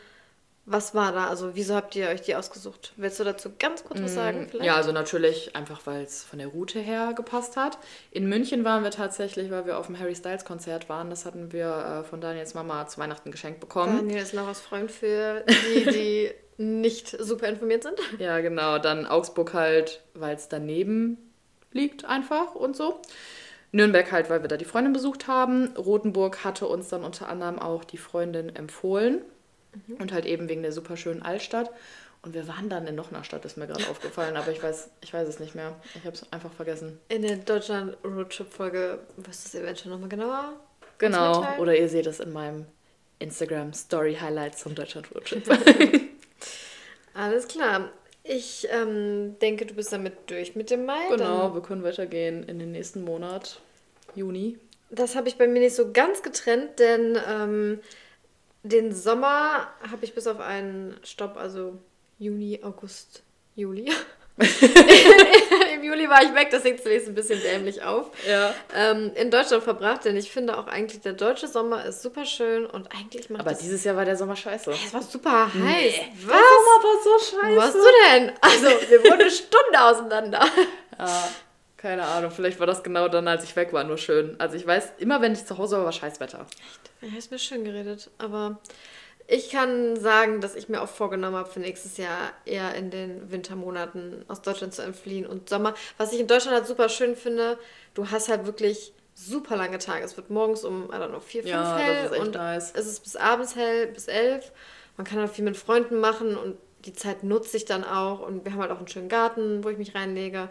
A: was war da? Also wieso habt ihr euch die ausgesucht? Willst du dazu ganz kurz was sagen? Vielleicht?
B: Mm, Ja, also natürlich einfach, weil es von der Route her gepasst hat. In München waren wir tatsächlich, weil wir auf dem Harry Styles Konzert waren. Das hatten wir äh, von Daniels Mama zu Weihnachten geschenkt bekommen.
A: Daniel ist Lauras Freund für die, die nicht super informiert sind.
B: Ja, genau. Dann Augsburg halt, weil es daneben liegt einfach und so. Nürnberg halt, weil wir da die Freundin besucht haben. Rothenburg hatte uns dann unter anderem auch die Freundin empfohlen. Und halt eben wegen der super schönen Altstadt. Und wir waren dann in noch einer Stadt, ist mir gerade aufgefallen, aber ich weiß, ich weiß es nicht mehr. Ich habe es einfach vergessen.
A: In der Deutschland Roadtrip Folge wirst du es eventuell nochmal genauer
B: Genau. Oder ihr seht es in meinem Instagram Story Highlights zum Deutschland Roadtrip.
A: Alles klar. Ich ähm, denke, du bist damit durch mit dem Mai.
B: genau, wir können weitergehen in den nächsten Monat, Juni.
A: Das habe ich bei mir nicht so ganz getrennt, denn ähm, den Sommer habe ich bis auf einen Stopp, also Juni, August, Juli. Im Juli war ich weg, das sieht zunächst ein bisschen dämlich auf.
B: Ja.
A: Ähm, in Deutschland verbracht, denn ich finde auch eigentlich, der deutsche Sommer ist super schön und eigentlich macht
B: Aber
A: es.
B: dieses Jahr war der Sommer scheiße.
A: Es war super heiß.
B: Was? Der Sommer war so scheiße.
A: Wo warst du denn? Also, wir wurden eine Stunde auseinander.
B: Ja, keine Ahnung, vielleicht war das genau dann, als ich weg war, nur schön. Also ich weiß, immer wenn ich zu Hause war, war Scheißwetter.
A: Ja, ist mir schön geredet, aber ich kann sagen, dass ich mir auch vorgenommen habe, für nächstes Jahr eher in den Wintermonaten aus Deutschland zu entfliehen und Sommer. Was ich in Deutschland halt super schön finde, du hast halt wirklich super lange Tage. Es wird morgens um, I don't know, vier, fünf
B: Ja, das
A: hell und
B: nice.
A: es ist bis abends hell, bis elf. Man kann halt viel mit Freunden machen und die Zeit nutze ich dann auch. Und wir haben halt auch einen schönen Garten, wo ich mich reinlege.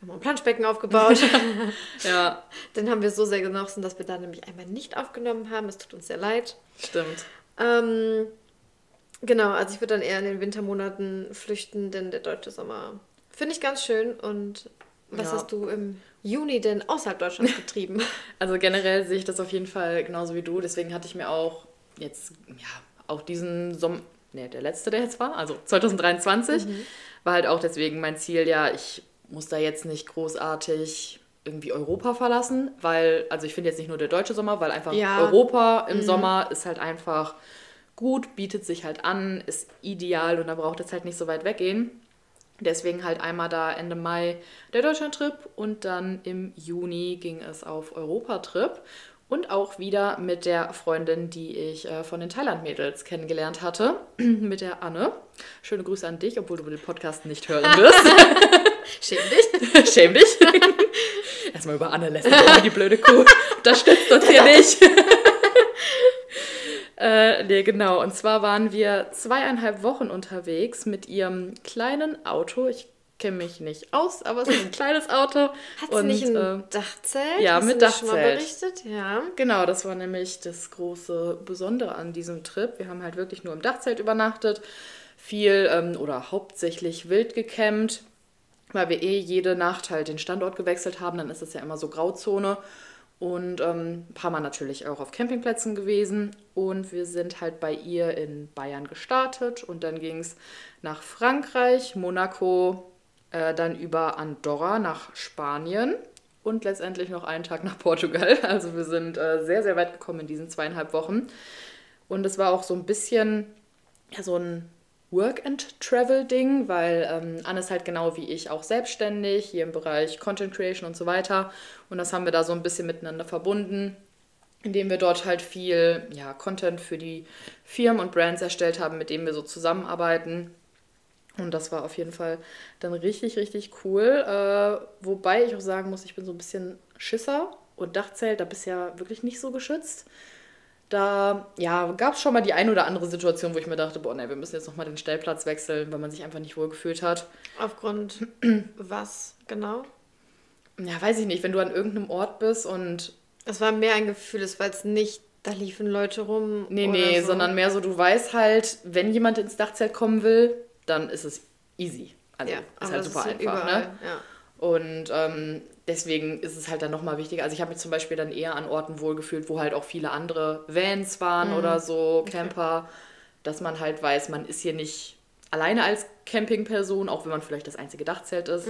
A: Wir haben ein Planschbecken aufgebaut.
B: Ja,
A: Den haben wir so sehr genossen, dass wir da nämlich einmal nicht aufgenommen haben. Es tut uns sehr leid.
B: stimmt.
A: Ähm, genau, also ich würde dann eher in den Wintermonaten flüchten, denn der deutsche Sommer finde ich ganz schön. Und was
B: Ja.
A: hast du im Juni denn außerhalb Deutschlands getrieben?
B: Also generell sehe ich das auf jeden Fall genauso wie du. Deswegen hatte ich mir auch jetzt, ja, auch diesen Sommer, ne, der letzte, der jetzt war, also 2023, war halt auch deswegen mein Ziel, ja, ich muss da jetzt nicht großartig irgendwie Europa verlassen, weil, also ich finde jetzt nicht nur der deutsche Sommer, weil einfach
A: Ja.
B: Europa im Sommer ist halt einfach gut, bietet sich halt an, ist ideal und da braucht es halt nicht so weit weggehen. Deswegen halt einmal da Ende Mai der Deutschland-Trip und dann im Juni ging es auf Europa-Trip. Und auch wieder mit der Freundin, die ich äh, von den Thailand-Mädels kennengelernt hatte, mit der Anne. Schöne Grüße an dich, obwohl du den Podcast nicht hören wirst.
A: Schäm dich.
B: Schäm dich. Erstmal über Anne lässt die blöde Kuh. Das stützt uns hier nicht. Äh, nee, genau. Und zwar waren wir zweieinhalb Wochen unterwegs mit ihrem kleinen Auto. Ich kenne mich nicht aus, aber es ist ein kleines Auto.
A: Hat sie nicht ein äh, Dachzelt?
B: Ja,
A: Hast
B: mit
A: du
B: Dachzelt.
A: Schon mal berichtet? Ja.
B: Genau, das war nämlich das große Besondere an diesem Trip. Wir haben halt wirklich nur im Dachzelt übernachtet, viel ähm, oder hauptsächlich wild gecampt, weil wir eh jede Nacht halt den Standort gewechselt haben. Dann ist es ja immer so Grauzone. Und ähm, ein paar Mal natürlich auch auf Campingplätzen gewesen. Und wir sind halt bei ihr in Bayern gestartet. Und dann ging es nach Frankreich, Monaco, äh, dann über Andorra nach Spanien und letztendlich noch einen Tag nach Portugal. Also wir sind äh, sehr, sehr weit gekommen in diesen zweieinhalb Wochen. Und es war auch so ein bisschen ja, so ein Work-and-Travel-Ding, weil ähm, Anne ist halt genau wie ich auch selbstständig, hier im Bereich Content Creation und so weiter. Und das haben wir da so ein bisschen miteinander verbunden, indem wir dort halt viel ja, Content für die Firmen und Brands erstellt haben, mit denen wir so zusammenarbeiten. Und das war auf jeden Fall dann richtig, richtig cool. Äh, wobei ich auch sagen muss, ich bin so ein bisschen Schisser und Dachzelt, da bist du ja wirklich nicht so geschützt. Da ja, gab es schon mal die ein oder andere Situation, wo ich mir dachte, boah, ne, wir müssen jetzt nochmal den Stellplatz wechseln, weil man sich einfach nicht wohl gefühlt hat.
A: Aufgrund was genau?
B: Ja, weiß ich nicht, wenn du an irgendeinem Ort bist und.
A: Es war mehr ein Gefühl, es war jetzt nicht, da liefen Leute rum.
B: Nee, nee,
A: so.
B: sondern mehr so, du weißt halt, wenn jemand ins Dachzelt kommen will, dann ist es easy. Also
A: ja,
B: ist halt super
A: ist
B: einfach,
A: überall,
B: ne?
A: Ja.
B: Und ähm, deswegen ist es halt dann nochmal wichtiger. Also ich habe mich zum Beispiel dann eher an Orten wohlgefühlt, wo halt auch viele andere Vans waren oder so, Camper, dass man halt weiß, man ist hier nicht alleine als Campingperson, auch wenn man vielleicht das einzige Dachzelt ist,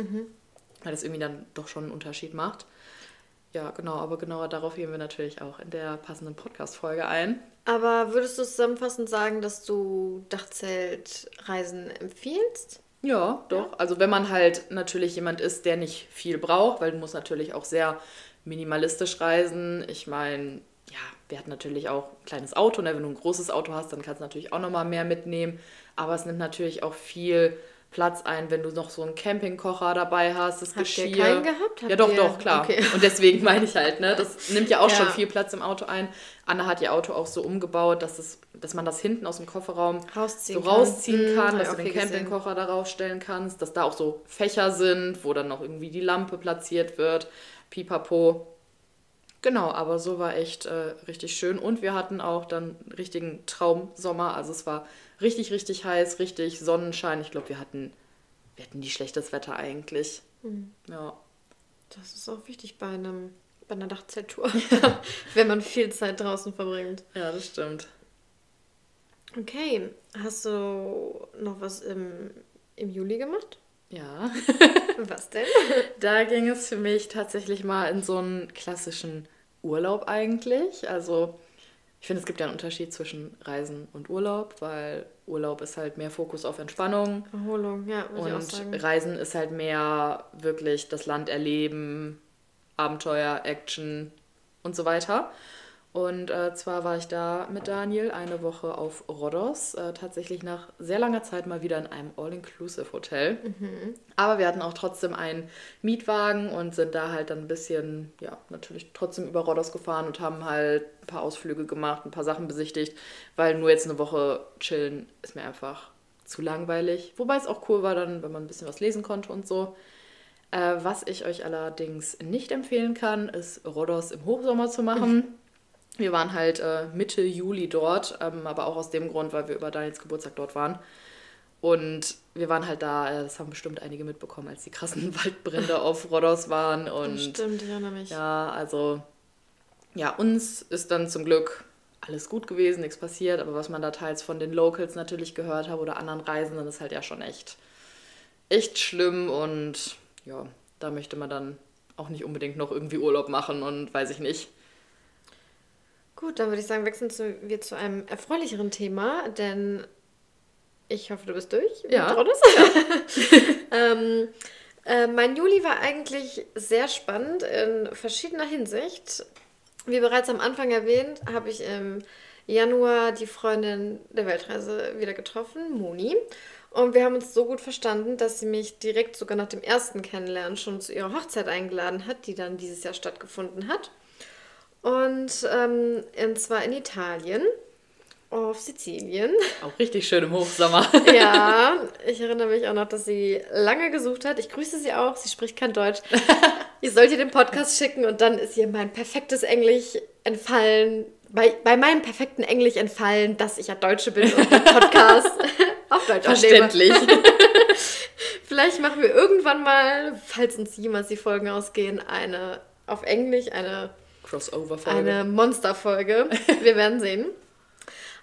B: weil das irgendwie dann doch schon einen Unterschied macht. Ja, genau, aber genauer darauf gehen wir natürlich auch in der passenden Podcast-Folge ein.
A: Aber würdest du zusammenfassend sagen, dass du Dachzeltreisen empfiehlst?
B: Ja, doch. Also wenn man halt natürlich jemand ist, der nicht viel braucht, weil du musst natürlich auch sehr minimalistisch reisen. Ich meine, ja, wir hatten natürlich auch ein kleines Auto. Ne? Wenn du ein großes Auto hast, dann kannst du natürlich auch nochmal mehr mitnehmen. Aber es nimmt natürlich auch viel Platz ein, wenn du noch so einen Campingkocher dabei hast, das
A: Habt
B: Geschirr.
A: ihr keinen gehabt?
B: ja,
A: Habt
B: doch,
A: ihr-
B: doch, klar.
A: Okay.
B: Und deswegen meine ich halt, ne, das nimmt ja auch schon
A: Ja.
B: viel Platz im Auto ein. Anna hat ihr Auto auch so umgebaut, dass, es, dass man das hinten aus dem Kofferraum
A: Rausziehen
B: so
A: kann.
B: rausziehen kann,
A: hab
B: dass
A: ich
B: du den
A: viel gesehen.
B: Campingkocher darauf stellen kannst, dass da auch so Fächer sind, wo dann noch irgendwie die Lampe platziert wird, pipapo. Genau, aber so war echt äh, richtig schön. Und wir hatten auch dann einen richtigen Traumsommer. Also es war richtig, richtig heiß, richtig Sonnenschein. Ich glaube, wir hatten, wir hatten nie schlechtes Wetter eigentlich.
A: Mhm.
B: Ja.
A: Das ist auch wichtig bei, einem, bei einer Dachzelttour, wenn man viel Zeit draußen verbringt.
B: ja, das stimmt.
A: Okay, hast du noch was im, im Juli gemacht?
B: Ja.
A: Was denn?
B: Da ging es für mich tatsächlich mal in so einen klassischen Urlaub eigentlich. Also ich finde, es gibt ja einen Unterschied zwischen Reisen und Urlaub, weil Urlaub ist halt mehr Fokus auf Entspannung
A: Erholung, ja,
B: und. Reisen ist halt mehr wirklich das Land erleben, Abenteuer, Action und so weiter. Und äh, zwar war ich da mit Daniel eine Woche auf Rhodos, äh, tatsächlich nach sehr langer Zeit mal wieder in einem All-Inclusive-Hotel. Aber wir hatten auch trotzdem einen Mietwagen und sind da halt dann ein bisschen, ja, natürlich trotzdem über Rhodos gefahren und haben halt ein paar Ausflüge gemacht, ein paar Sachen besichtigt, weil nur jetzt eine Woche chillen ist mir einfach zu langweilig. Wobei es auch cool war dann, wenn man ein bisschen was lesen konnte und so. Äh, was ich euch allerdings nicht empfehlen kann, ist Rhodos im Hochsommer zu machen. Wir waren halt äh, Mitte Juli dort, ähm, aber auch aus dem Grund, weil wir über Daniels Geburtstag dort waren. Und wir waren halt da, äh, das haben bestimmt einige mitbekommen, als die krassen Waldbrände auf Rhodos waren. Und
A: Stimmt, ich erinnere mich.
B: ja, also ja, uns ist dann zum Glück alles gut gewesen, nichts passiert, aber was man da teils von den Locals natürlich gehört hat oder anderen Reisenden, ist halt ja schon echt, echt schlimm und ja, da möchte man dann auch nicht unbedingt noch irgendwie Urlaub machen und weiß ich nicht.
A: Gut, dann würde ich sagen, wechseln wir zu einem erfreulicheren Thema, denn ich hoffe, du bist durch.
B: Ja.
A: Rhodos. ähm, äh, mein Juli war eigentlich sehr spannend in verschiedener Hinsicht. Wie bereits am Anfang erwähnt, habe ich im Januar die Freundin der Weltreise wieder getroffen, Moni. Und wir haben uns so gut verstanden, dass sie mich direkt sogar nach dem ersten Kennenlernen schon zu ihrer Hochzeit eingeladen hat, die dann dieses Jahr stattgefunden hat. Und, ähm, und zwar in Italien, auf Sizilien.
B: Auch richtig schön im Hochsommer.
A: ja, ich erinnere mich auch noch, dass sie lange gesucht hat. Ich grüße sie auch, sie spricht kein Deutsch. ich sollte ihr den Podcast schicken und dann ist ihr mein perfektes Englisch entfallen. Bei, bei meinem perfekten Englisch entfallen, dass ich ja Deutsche bin und den Podcast auf Deutsch Verständlich. Vielleicht machen wir irgendwann mal, falls uns jemals die Folgen ausgehen, eine auf Englisch, eine Crossover-Folge. Eine Monster-Folge. Wir werden sehen.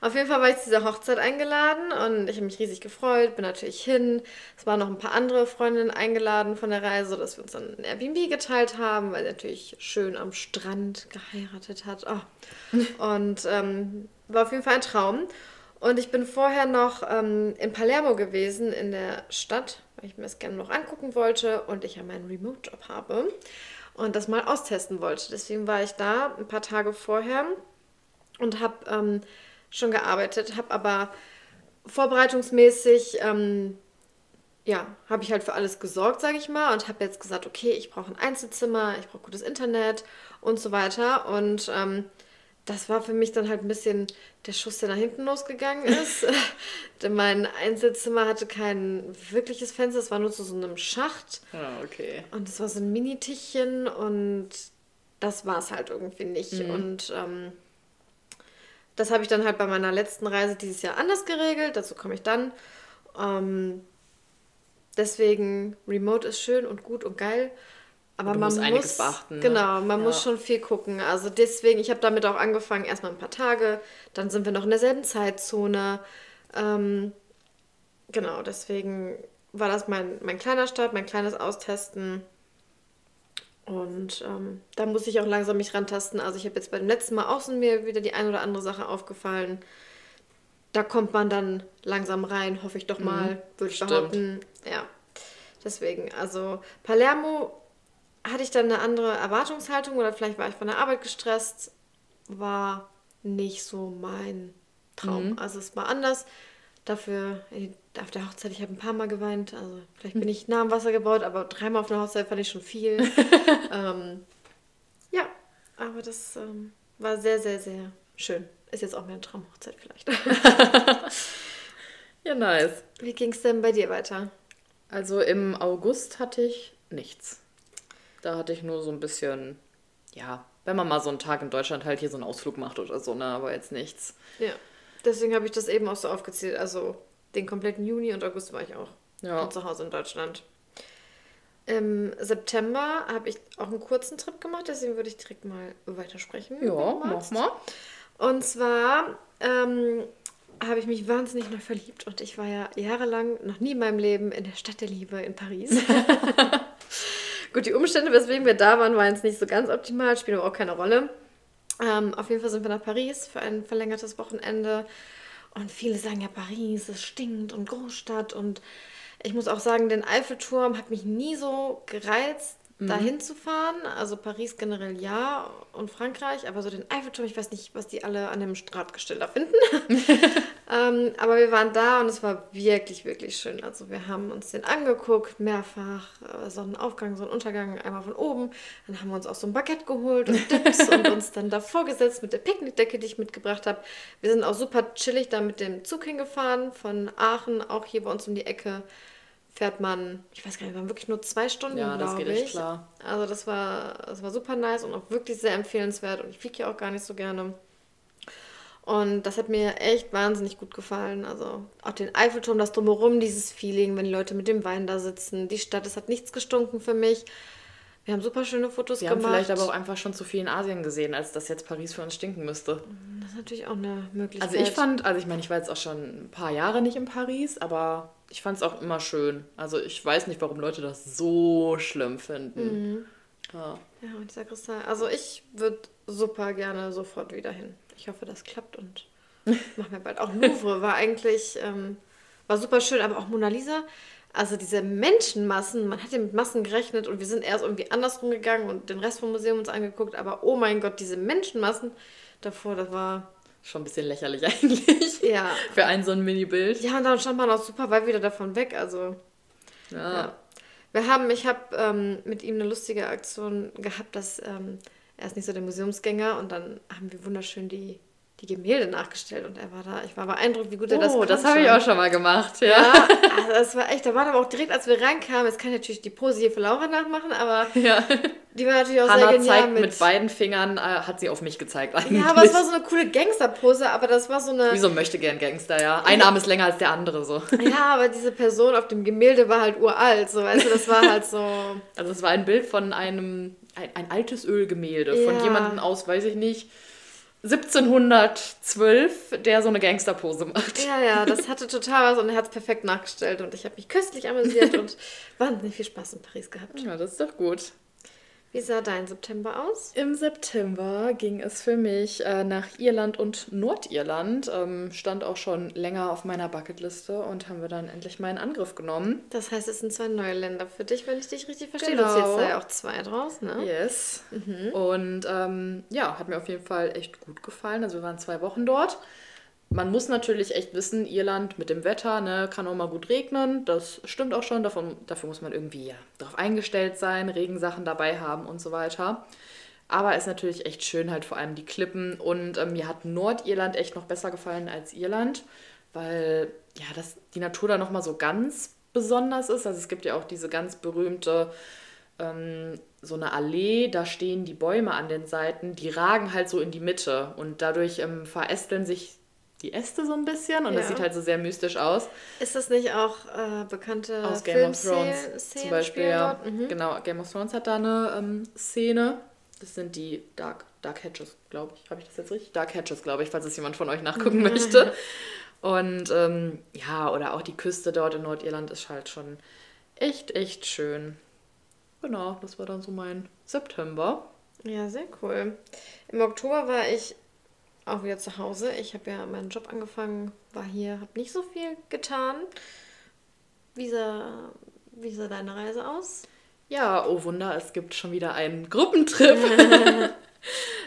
A: Auf jeden Fall war ich zu dieser Hochzeit eingeladen und ich habe mich riesig gefreut, bin natürlich hin. Es waren noch ein paar andere Freundinnen eingeladen von der Reise, dass wir uns dann ein Airbnb geteilt haben, weil sie natürlich schön am Strand geheiratet hat. Oh. Und ähm, war auf jeden Fall ein Traum. Und ich bin vorher noch ähm, in Palermo gewesen, in der Stadt, weil ich mir das gerne noch angucken wollte und ich ja meinen Remote-Job habe und das mal austesten wollte. Deswegen war ich da ein paar Tage vorher und habe ähm, schon gearbeitet, habe aber vorbereitungsmäßig, ähm, ja, habe ich halt für alles gesorgt, sage ich mal, und habe jetzt gesagt, okay, ich brauche ein Einzelzimmer, ich brauche gutes Internet und so weiter. Und ähm, das war für mich dann halt ein bisschen der Schuss, der nach hinten losgegangen ist. Denn mein Einzelzimmer hatte kein wirkliches Fenster, es war nur zu so einem Schacht.
B: Ah, okay.
A: Und es war so ein Mini-Tischchen und das war es halt irgendwie nicht. Mhm. Und ähm, das habe ich dann halt bei meiner letzten Reise dieses Jahr anders geregelt. Dazu komme ich dann. Ähm, deswegen, Remote ist schön und gut und geil. Aber man muss einiges beachten. Ne? Genau, man ja. muss schon viel gucken. Also deswegen, ich habe damit auch angefangen, erstmal ein paar Tage, dann sind wir noch in derselben Zeitzone. Ähm, genau, deswegen war das mein, mein kleiner Start, mein kleines Austesten. Und ähm, da muss ich auch langsam mich rantasten. Also ich habe jetzt beim letzten Mal auch so mir wieder die ein oder andere Sache aufgefallen. Da kommt man dann langsam rein, hoffe ich doch mhm. mal, mhm, würde ich behaupten. Ja, deswegen, also Palermo hatte ich dann eine andere Erwartungshaltung oder vielleicht war ich von der Arbeit gestresst, war nicht so mein Traum. Mhm. Also es war anders. Dafür auf der Hochzeit, ich habe ein paar Mal geweint. Also vielleicht bin ich nah am Wasser gebaut, aber dreimal auf einer Hochzeit fand ich schon viel. ähm, ja, aber das ähm, war sehr, sehr, sehr schön. Ist jetzt auch mehr eine Traumhochzeit vielleicht.
B: ja, nice.
A: Wie ging es denn bei dir weiter?
B: Also im August hatte ich nichts. Da hatte ich nur so ein bisschen, ja, wenn man mal so einen Tag in Deutschland halt hier so einen Ausflug macht oder so, ne, aber jetzt nichts.
A: Ja, deswegen habe ich das eben auch so aufgezählt. Also den kompletten Juni und August war ich auch ja. zu Hause in Deutschland. Im September habe ich auch einen kurzen Trip gemacht, deswegen würde ich direkt mal weitersprechen. Ja, mach mal. Und zwar ähm, habe ich mich wahnsinnig neu verliebt und ich war ja jahrelang noch nie in meinem Leben in der Stadt der Liebe in Paris. Gut, die Umstände, weswegen wir da waren, waren jetzt nicht so ganz optimal, spielen aber auch keine Rolle. Ähm, auf jeden Fall sind wir nach Paris für ein verlängertes Wochenende. Und viele sagen ja, Paris, es stinkt und Großstadt. Und ich muss auch sagen, den Eiffelturm hat mich nie so gereizt mhm. dahin zu fahren. Also Paris generell ja und Frankreich, aber so den Eiffelturm, ich weiß nicht, was die alle an dem Drahtgestell da finden. ähm, aber wir waren da und es war wirklich, wirklich schön. Also wir haben uns den angeguckt, mehrfach, äh, Sonnenaufgang, Sonnenuntergang, einmal von oben. Dann haben wir uns auch so ein Baguette geholt und Dips und uns dann davor gesetzt mit der Picknickdecke, die ich mitgebracht habe. Wir sind auch super chillig da mit dem Zug hingefahren von Aachen, auch hier bei uns um die Ecke fährt man, ich weiß gar nicht, waren wirklich nur zwei Stunden, ja, geht ich. Echt klar. Also das war, das war super nice und auch wirklich sehr empfehlenswert und ich fliege ja auch gar nicht so gerne. Und das hat mir echt wahnsinnig gut gefallen. Also auch den Eiffelturm, das drumherum, dieses Feeling, wenn die Leute mit dem Wein da sitzen. Die Stadt, es hat nichts gestunken für mich. Wir haben super schöne Fotos
B: Wir gemacht. Wir haben vielleicht aber auch einfach schon zu viel in Asien gesehen, als dass jetzt Paris für uns stinken müsste.
A: Das ist natürlich auch eine Möglichkeit.
B: Also ich fand, also ich meine, ich war jetzt auch schon ein paar Jahre nicht in Paris, aber ich fand es auch immer schön. Also ich weiß nicht, warum Leute das so schlimm finden.
A: Mhm. Ja. ja, und dieser Kristall. Also ich würde super gerne sofort wieder hin. Ich hoffe, das klappt und machen wir bald. Auch Louvre war eigentlich, ähm, war super schön, aber auch Mona Lisa. Also diese Menschenmassen, man hat ja mit Massen gerechnet und wir sind erst irgendwie andersrum gegangen und den Rest vom Museum uns angeguckt, aber oh mein Gott, diese Menschenmassen davor, das war
B: schon ein bisschen lächerlich eigentlich. Ja. Für ein so ein Mini-Bild.
A: Ja, und dann stand man auch super weit wieder davon weg, also. Ja. ja. Wir haben, ich habe ähm, mit ihm eine lustige Aktion gehabt, dass ähm, er ist nicht so der Museumsgänger und dann haben wir wunderschön die die Gemälde nachgestellt und er war da. Ich war beeindruckt, wie gut er
B: das konnte. Oh, das habe ich auch schon mal gemacht, ja. ja
A: also das war echt, da waren aber auch direkt, als wir reinkamen, jetzt kann ich natürlich die Pose hier für Laura nachmachen, aber ja. die war natürlich auch
B: Hannah sehr genial. zeigt mit, mit beiden Fingern, äh, hat sie auf mich gezeigt eigentlich.
A: Ja, aber es war so eine coole Gangster-Pose, aber das war so eine...
B: Wieso möchte gern Gangster, ja. Ein Arm ist länger als der andere, so.
A: Ja, aber diese Person auf dem Gemälde war halt uralt, so, weißt du, das war halt so...
B: Also es war ein Bild von einem, ein, ein altes Ölgemälde, ja. von jemandem aus, weiß ich nicht 1712, der so eine Gangsterpose macht.
A: Ja, ja, das hatte total was und er hat es perfekt nachgestellt und ich habe mich köstlich amüsiert und wahnsinnig viel Spaß in Paris gehabt.
B: Ja, das ist doch gut.
A: Wie sah dein September aus?
B: Im September ging es für mich äh, nach Irland und Nordirland. Ähm, stand auch schon länger auf meiner Bucketliste und haben wir dann endlich mal in Angriff genommen.
A: Das heißt, es sind zwei neue Länder für dich, wenn ich dich richtig verstehe. Genau. Du zählst da ja auch zwei draus, ne?
B: Yes. Mhm. Und ähm, ja, hat mir auf jeden Fall echt gut gefallen. Also wir waren zwei Wochen dort man muss natürlich echt wissen, Irland mit dem Wetter, ne, kann auch mal gut regnen. Das stimmt auch schon. Davon, dafür muss man irgendwie ja, darauf eingestellt sein, Regensachen dabei haben und so weiter. Aber ist natürlich echt schön, halt vor allem die Klippen. Und ähm, mir hat Nordirland echt noch besser gefallen als Irland, weil ja, das, die Natur da nochmal so ganz besonders ist. Also es gibt ja auch diese ganz berühmte ähm, so eine Allee, da stehen die Bäume an den Seiten, die ragen halt so in die Mitte und dadurch ähm, verästeln sich die Äste so ein bisschen und ja. das sieht halt so sehr mystisch aus.
A: Ist das nicht auch äh, bekannte aus Game of Thrones
B: zum Beispiel? Ja, mhm. genau. Game of Thrones hat da eine ähm, Szene. Das sind die Dark, Dark Hatches, glaube ich. Habe ich das jetzt richtig? Dark Hatches, glaube ich, falls es jemand von euch nachgucken möchte. Und ähm, ja, oder auch die Küste dort in Nordirland ist halt schon echt, echt schön. Genau, das war dann so mein September.
A: Ja, sehr cool. Im Oktober war ich auch wieder zu Hause. Ich habe ja meinen Job angefangen, war hier, habe nicht so viel getan. Wie sah, wie sah deine Reise aus?
B: Ja, oh Wunder, es gibt schon wieder einen Gruppentrip.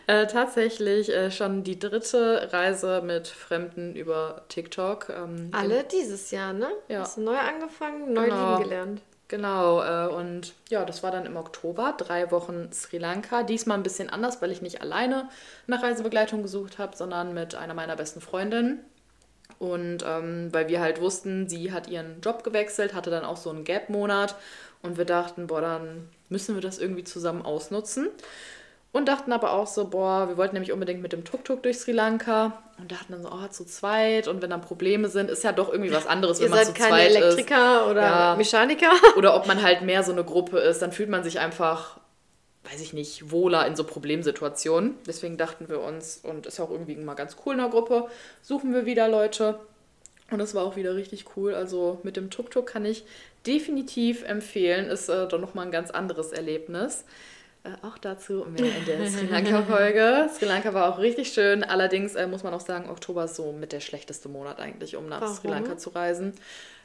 B: äh, tatsächlich äh, schon die dritte Reise mit Fremden über TikTok.
A: Ähm, Alle dieses Jahr, ne? Ja. Hast du neu angefangen, neu genau. lieben gelernt.
B: Genau, äh, und ja, das war dann im Oktober, drei Wochen Sri Lanka. Diesmal ein bisschen anders, weil ich nicht alleine nach Reisebegleitung gesucht habe, sondern mit einer meiner besten Freundinnen. Und ähm, weil wir halt wussten, sie hat ihren Job gewechselt, hatte dann auch so einen Gap-Monat und wir dachten, boah, dann müssen wir das irgendwie zusammen ausnutzen. Und dachten aber auch so, boah, wir wollten nämlich unbedingt mit dem Tuk-Tuk durch Sri Lanka und dachten dann so, oh, zu zweit und wenn dann Probleme sind, ist ja doch irgendwie was anderes, wenn man zu zweit ist. Ihr seid keine Elektriker oder ja. Mechaniker. Oder ob man halt mehr so eine Gruppe ist, dann fühlt man sich einfach, weiß ich nicht, wohler in so Problemsituationen. Deswegen dachten wir uns, und ist auch irgendwie mal ganz cool in der Gruppe, suchen wir wieder Leute. Und das war auch wieder richtig cool. Also mit dem Tuk-Tuk kann ich definitiv empfehlen. Ist äh, doch nochmal ein ganz anderes Erlebnis. Äh, auch dazu mehr in der Sri Lanka-Folge. Sri Lanka war auch richtig schön. Allerdings äh, muss man auch sagen, Oktober ist so mit der schlechteste Monat eigentlich, um nach Warum? Sri Lanka zu reisen.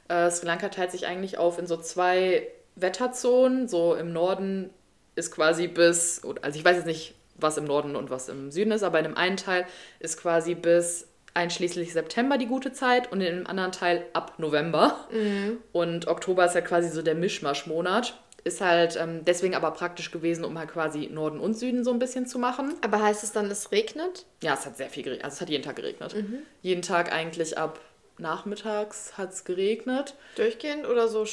B: Äh, Sri Lanka teilt sich eigentlich auf in so zwei Wetterzonen. So im Norden ist quasi bis, also ich weiß jetzt nicht, was im Norden und was im Süden ist, aber in dem einen Teil ist quasi bis einschließlich September die gute Zeit und in dem anderen Teil ab November. Mhm. Und Oktober ist ja quasi so der Mischmaschmonat. Ist halt ähm, deswegen aber praktisch gewesen, um halt quasi Norden und Süden so ein bisschen zu machen.
A: Aber heißt es dann, es regnet?
B: Ja, es hat sehr viel geregnet. Also es hat jeden Tag geregnet. Mhm. Jeden Tag eigentlich ab nachmittags hat es geregnet.
A: Durchgehend oder so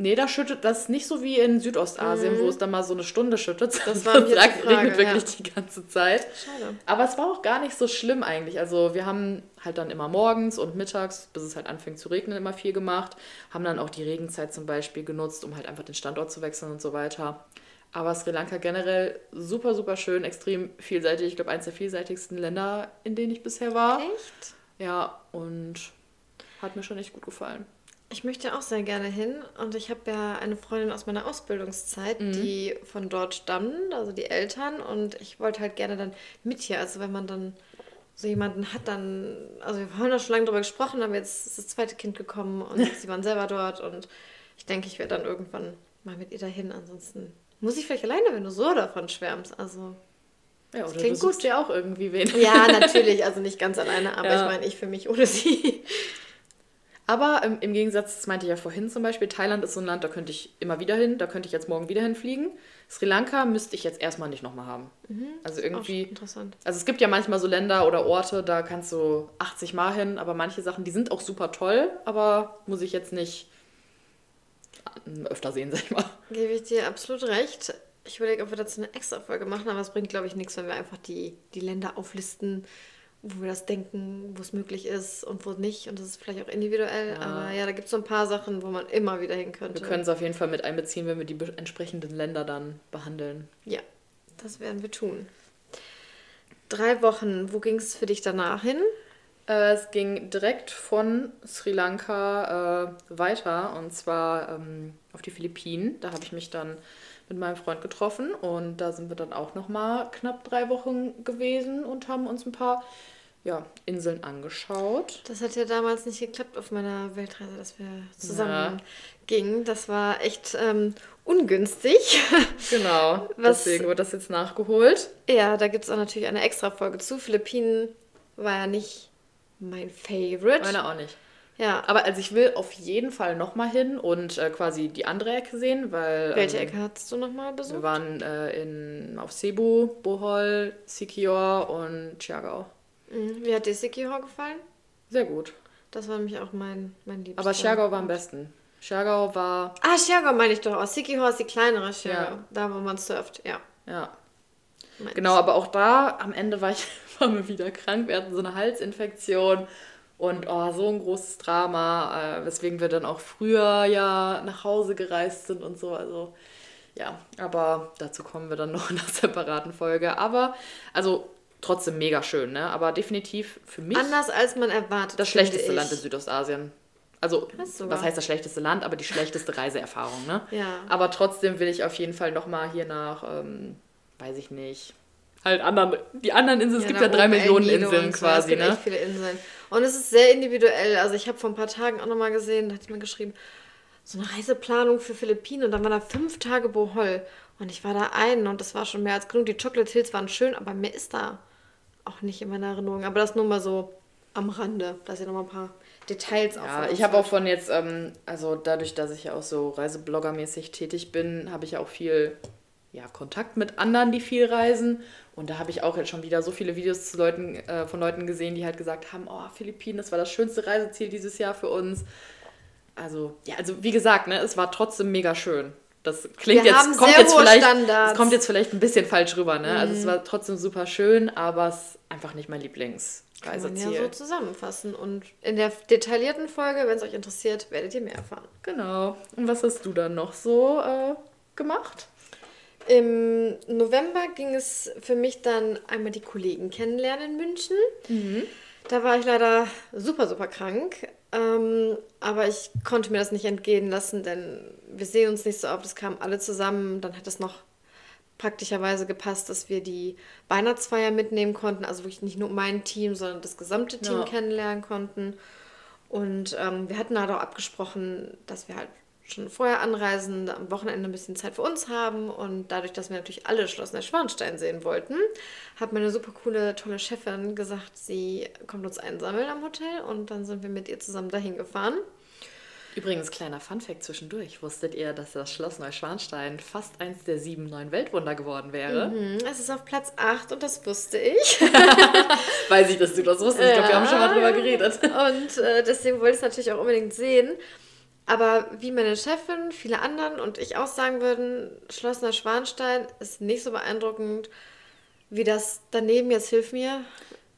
B: Nee, da schüttet das nicht so wie in Südostasien, mhm. wo es dann mal so eine Stunde schüttet. Das war das Frage, regnet wirklich ja. die ganze Zeit. Schade. Aber es war auch gar nicht so schlimm eigentlich. Also wir haben halt dann immer morgens und mittags, bis es halt anfängt zu regnen, immer viel gemacht. Haben dann auch die Regenzeit zum Beispiel genutzt, um halt einfach den Standort zu wechseln und so weiter. Aber Sri Lanka generell super, super schön, extrem vielseitig. Ich glaube, eines der vielseitigsten Länder, in denen ich bisher war. Echt? Ja, und hat mir schon echt gut gefallen.
A: Ich möchte auch sehr gerne hin und ich habe ja eine Freundin aus meiner Ausbildungszeit, mhm. die von dort stammen, also die Eltern und ich wollte halt gerne dann mit hier, also wenn man dann so jemanden hat, dann, also wir haben da schon lange drüber gesprochen, aber jetzt ist das zweite Kind gekommen und sie waren selber dort und ich denke, ich werde dann irgendwann mal mit ihr dahin. Ansonsten muss ich vielleicht alleine, wenn du so davon schwärmst. Also.
B: Ja, oder du suchst dir auch irgendwie wen.
A: Ja, natürlich, also nicht ganz alleine, aber ja. ich meine, ich für mich ohne sie.
B: Aber im, im, Gegensatz, das meinte ich ja vorhin zum Beispiel, Thailand ist so ein Land, da könnte ich immer wieder hin, da könnte ich jetzt morgen wieder hinfliegen. Sri Lanka müsste ich jetzt erstmal nicht nochmal haben. Mhm, also irgendwie. interessant. Also es gibt ja manchmal so Länder oder Orte, da kannst du 80 Mal hin, aber manche Sachen, die sind auch super toll, aber muss ich jetzt nicht öfter sehen, sag ich mal.
A: Gebe ich dir absolut recht. Ich überlege, ob wir dazu eine extra Folge machen, aber es bringt, glaube ich, nichts, wenn wir einfach die, die Länder auflisten, wo wir das denken, wo es möglich ist und wo nicht. Und das ist vielleicht auch individuell. Ja. Aber ja, da gibt es so ein paar Sachen, wo man immer wieder hin könnte.
B: Wir können es auf jeden Fall mit einbeziehen, wenn wir die entsprechenden Länder dann behandeln.
A: Ja, das werden wir tun. Drei Wochen, wo ging es für dich danach hin?
B: Äh, es ging direkt von Sri Lanka äh, weiter und zwar ähm, auf die Philippinen. Da habe ich mich dann mit meinem Freund getroffen und da sind wir dann auch noch mal knapp drei Wochen gewesen und haben uns ein paar ja, Inseln angeschaut.
A: Das hat ja damals nicht geklappt auf meiner Weltreise, dass wir zusammen ja. gingen. Das war echt ähm, ungünstig.
B: Genau, Was, deswegen wird das jetzt nachgeholt.
A: Ja, da gibt es auch natürlich eine extra Folge zu. Philippinen war ja nicht mein Favorite.
B: Meine auch nicht. Ja. Aber also ich will auf jeden Fall nochmal hin und äh, quasi die andere Ecke sehen, weil.
A: Welche ähm, Ecke hattest du nochmal besucht?
B: Wir waren äh, in, auf Cebu, Bohol, Sikior und Chiagao.
A: Mhm. Wie hat dir Sikior gefallen?
B: Sehr gut.
A: Das war nämlich auch mein, mein Liebster.
B: Aber Chiagao war am besten. Chiagao war.
A: Ah, Chiagao meine ich doch auch. Sikior ist die kleinere Chiagao. Ja. Da, wo man surft, ja.
B: Ja. Meinst genau, aber auch da am Ende war ich war mir wieder krank. Wir hatten so eine Halsinfektion und oh, so ein großes Drama, äh, weswegen wir dann auch früher ja nach Hause gereist sind und so. Also ja, aber dazu kommen wir dann noch in einer separaten Folge. Aber also trotzdem mega schön, ne? Aber definitiv für mich.
A: Anders als man erwartet.
B: Das schlechteste Land in Südostasien. Also, was heißt das schlechteste Land, aber die schlechteste Reiseerfahrung, ne?
A: Ja.
B: Aber trotzdem will ich auf jeden Fall nochmal hier nach, ähm, weiß ich nicht, halt anderen, die anderen Inseln, ja, es gibt ja drei Millionen Inseln quasi. Es gibt
A: ne? echt viele Inseln. Und es ist sehr individuell. Also ich habe vor ein paar Tagen auch nochmal gesehen, da hat jemand geschrieben, so eine Reiseplanung für Philippinen und dann waren da fünf Tage Bohol. Und ich war da ein und das war schon mehr als genug. Die Chocolate Hills waren schön, aber mehr ist da auch nicht in meiner Erinnerung. Aber das nur mal so am Rande, dass ihr nochmal ein paar Details
B: auch Ja, ich habe auch von jetzt, ähm, also dadurch, dass ich ja auch so Reisebloggermäßig tätig bin, habe ich ja auch viel ja, Kontakt mit anderen, die viel reisen. Und da habe ich auch jetzt schon wieder so viele Videos Leuten, äh, von Leuten gesehen, die halt gesagt haben, oh, Philippinen, das war das schönste Reiseziel dieses Jahr für uns. Also, ja, also wie gesagt, ne, es war trotzdem mega schön. Das klingt Wir jetzt, kommt jetzt vielleicht, das kommt jetzt vielleicht ein bisschen falsch rüber, ne? Mhm. Also es mhm. war trotzdem super schön, aber es ist einfach nicht mein Lieblingsreiseziel. Kann man
A: ja so zusammenfassen. Und in der detaillierten Folge, wenn es euch interessiert, werdet ihr mehr erfahren.
B: Genau. Und was hast du dann noch so äh, gemacht?
A: Im November ging es für mich dann einmal die Kollegen kennenlernen in München. Mhm. Da war ich leider super, super krank. Ähm, aber ich konnte mir das nicht entgehen lassen, denn wir sehen uns nicht so oft. Es kamen alle zusammen. Dann hat es noch praktischerweise gepasst, dass wir die Weihnachtsfeier mitnehmen konnten. Also wirklich nicht nur mein Team, sondern das gesamte Team ja. kennenlernen konnten. Und ähm, wir hatten halt auch abgesprochen, dass wir halt schon vorher anreisen, am Wochenende ein bisschen Zeit für uns haben und dadurch, dass wir natürlich alle Schloss Neuschwanstein sehen wollten, hat meine super coole, tolle Chefin gesagt, sie kommt uns einsammeln am Hotel und dann sind wir mit ihr zusammen dahin gefahren.
B: Übrigens, kleiner Funfact zwischendurch. Wusstet ihr, dass das Schloss Neuschwanstein fast eins der sieben neuen Weltwunder geworden wäre?
A: Mhm, es ist auf Platz 8 und das wusste ich.
B: Weiß ich, dass du das wusstest. Ich glaube, wir haben schon mal drüber geredet.
A: Und äh, deswegen wollte ich es natürlich auch unbedingt sehen. Aber wie meine Chefin, viele anderen und ich auch sagen würden, Schloss Neuschwanstein ist nicht so beeindruckend wie das daneben, jetzt hilf mir.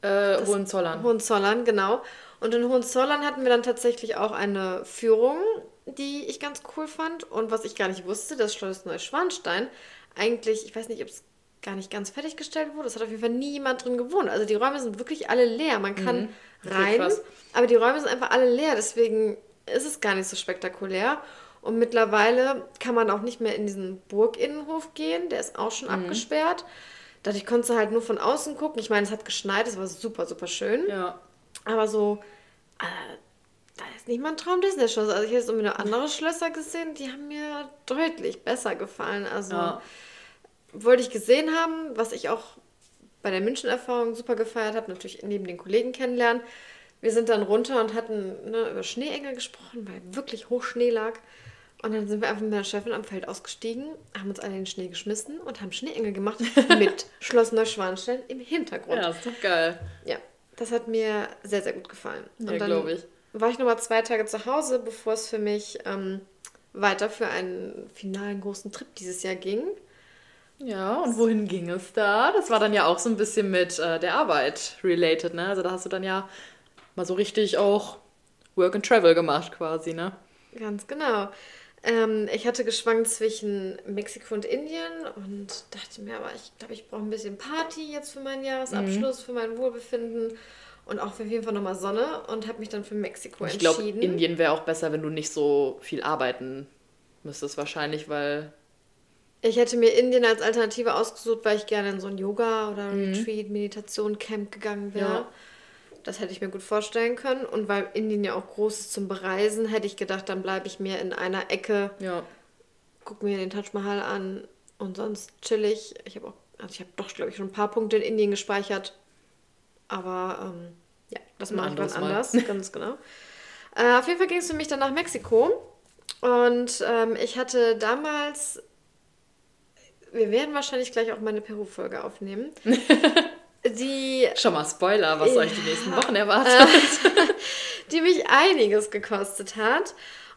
B: Äh, Hohenzollern.
A: Hohenzollern, genau. Und in Hohenzollern hatten wir dann tatsächlich auch eine Führung, die ich ganz cool fand. Und was ich gar nicht wusste, das Schloss Neuschwanstein eigentlich, ich weiß nicht, ob es gar nicht ganz fertiggestellt wurde. Es hat auf jeden Fall niemand drin gewohnt. Also die Räume sind wirklich alle leer. Man kann mhm, rein, aber die Räume sind einfach alle leer. Deswegen ist es gar nicht so spektakulär. Und mittlerweile kann man auch nicht mehr in diesen Burginnenhof gehen, der ist auch schon mhm. abgesperrt. Dadurch konntest du halt nur von außen gucken. Ich meine, es hat geschneit, es war super, super schön.
B: Ja.
A: Aber so, äh, da ist nicht mein Traum Disney-Schloss. Also ich habe jetzt irgendwie noch andere Schlösser gesehen, die haben mir deutlich besser gefallen. Also
B: Ja.
A: wollte ich gesehen haben, was ich auch bei der München-Erfahrung super gefeiert habe, natürlich neben den Kollegen kennenlernen. Wir sind dann runter und hatten ne, über Schneeengel gesprochen, weil wirklich hoch Schnee lag. Und dann sind wir einfach mit meiner Chefin am Feld ausgestiegen, haben uns alle in den Schnee geschmissen und haben Schneeengel gemacht mit Schloss Neuschwanstein im Hintergrund.
B: Ja, ist doch geil.
A: Ja, das hat mir sehr, sehr gut gefallen.
B: Ja,
A: Und dann
B: glaub ich.
A: war ich nochmal zwei Tage zu Hause, bevor es für mich ähm, weiter für einen finalen großen Trip dieses Jahr ging.
B: Ja, und wohin ging es da? Das war dann ja auch so ein bisschen mit äh, der Arbeit related, ne? Also da hast du dann ja mal so richtig auch Work and Travel gemacht quasi, ne?
A: Ganz genau. Ähm, ich hatte geschwankt zwischen Mexiko und Indien und dachte mir, aber ich glaube, ich brauche ein bisschen Party jetzt für meinen Jahresabschluss,
B: Mhm.
A: für mein Wohlbefinden und auch für jeden Fall nochmal Sonne und habe mich dann für Mexiko
B: Ich glaube,
A: entschieden.
B: Indien wäre auch besser, wenn du nicht so viel arbeiten müsstest wahrscheinlich, weil
A: Ich hätte mir Indien als Alternative ausgesucht, weil ich gerne in so ein Yoga oder
B: Mhm.
A: Retreat, Meditation, Camp gegangen wäre.
B: Ja.
A: Das hätte ich mir gut vorstellen können. Und weil Indien ja auch groß ist zum Bereisen, hätte ich gedacht, dann bleibe ich mir in einer Ecke,
B: ja,
A: gucke mir den Taj Mahal an und sonst chill ich. Ich habe auch, also ich habe doch, glaube ich, schon ein paar Punkte in Indien gespeichert. Aber ähm, ja, das mache ich
B: Mal.
A: anders, ganz genau. Äh, auf jeden Fall ging es für mich dann nach Mexiko. Und ähm, ich hatte damals, wir werden wahrscheinlich gleich auch meine Peru-Folge aufnehmen. die,
B: schon mal Spoiler, was euch die nächsten Wochen erwartet.
A: die mich einiges gekostet hat.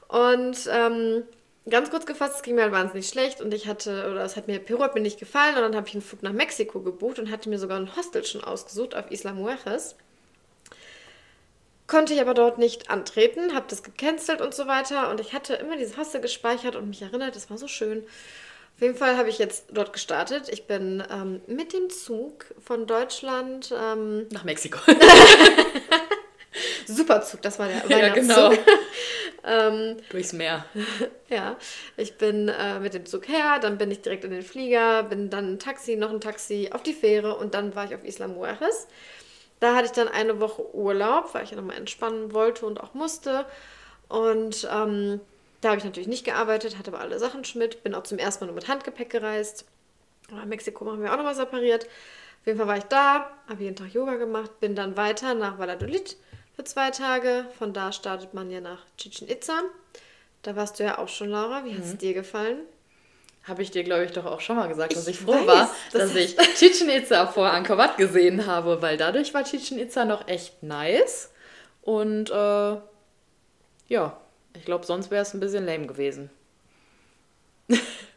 A: Und ähm, ganz kurz gefasst, es ging mir halt wahnsinnig schlecht und ich hatte, oder es hat mir, Peru hat mir nicht gefallen und dann habe ich einen Flug nach Mexiko gebucht und hatte mir sogar ein Hostel schon ausgesucht auf Isla Mujeres. Konnte ich aber dort nicht antreten, habe das gecancelt und so weiter und ich hatte immer dieses Hostel gespeichert und mich erinnert, das war so schön. Auf jeden Fall habe ich jetzt dort gestartet. Ich bin ähm, mit dem Zug von Deutschland ähm,
B: Nach Mexiko.
A: Superzug, das war der
B: ja,
A: Weihnachtszug.
B: genau.
A: ähm,
B: Durchs Meer.
A: ja, ich bin äh, mit dem Zug her, dann bin ich direkt in den Flieger, bin dann ein Taxi, noch ein Taxi auf die Fähre und dann war ich auf Isla Mujeres. Da hatte ich dann eine Woche Urlaub, weil ich ja nochmal entspannen wollte und auch musste. Und ähm, da habe ich natürlich nicht gearbeitet, hatte aber alle Sachen mit, bin auch zum ersten Mal nur mit Handgepäck gereist. Aber in Mexiko machen wir auch nochmal separiert. Auf jeden Fall war ich da, habe jeden Tag Yoga gemacht, bin dann weiter nach Valladolid für zwei Tage. Von da startet man ja nach Chichen Itza. Da warst du ja auch schon, Laura. Wie hat es dir gefallen?
B: Habe ich dir, glaube ich, doch auch schon mal gesagt, dass
A: Ich
B: ich froh
A: weiß,
B: war,
A: das
B: dass ich Chichen Itza vor Angkor Wat gesehen habe, weil dadurch war Chichen Itza noch echt nice. Und äh, ja, ich glaube, sonst wäre es ein bisschen lame gewesen.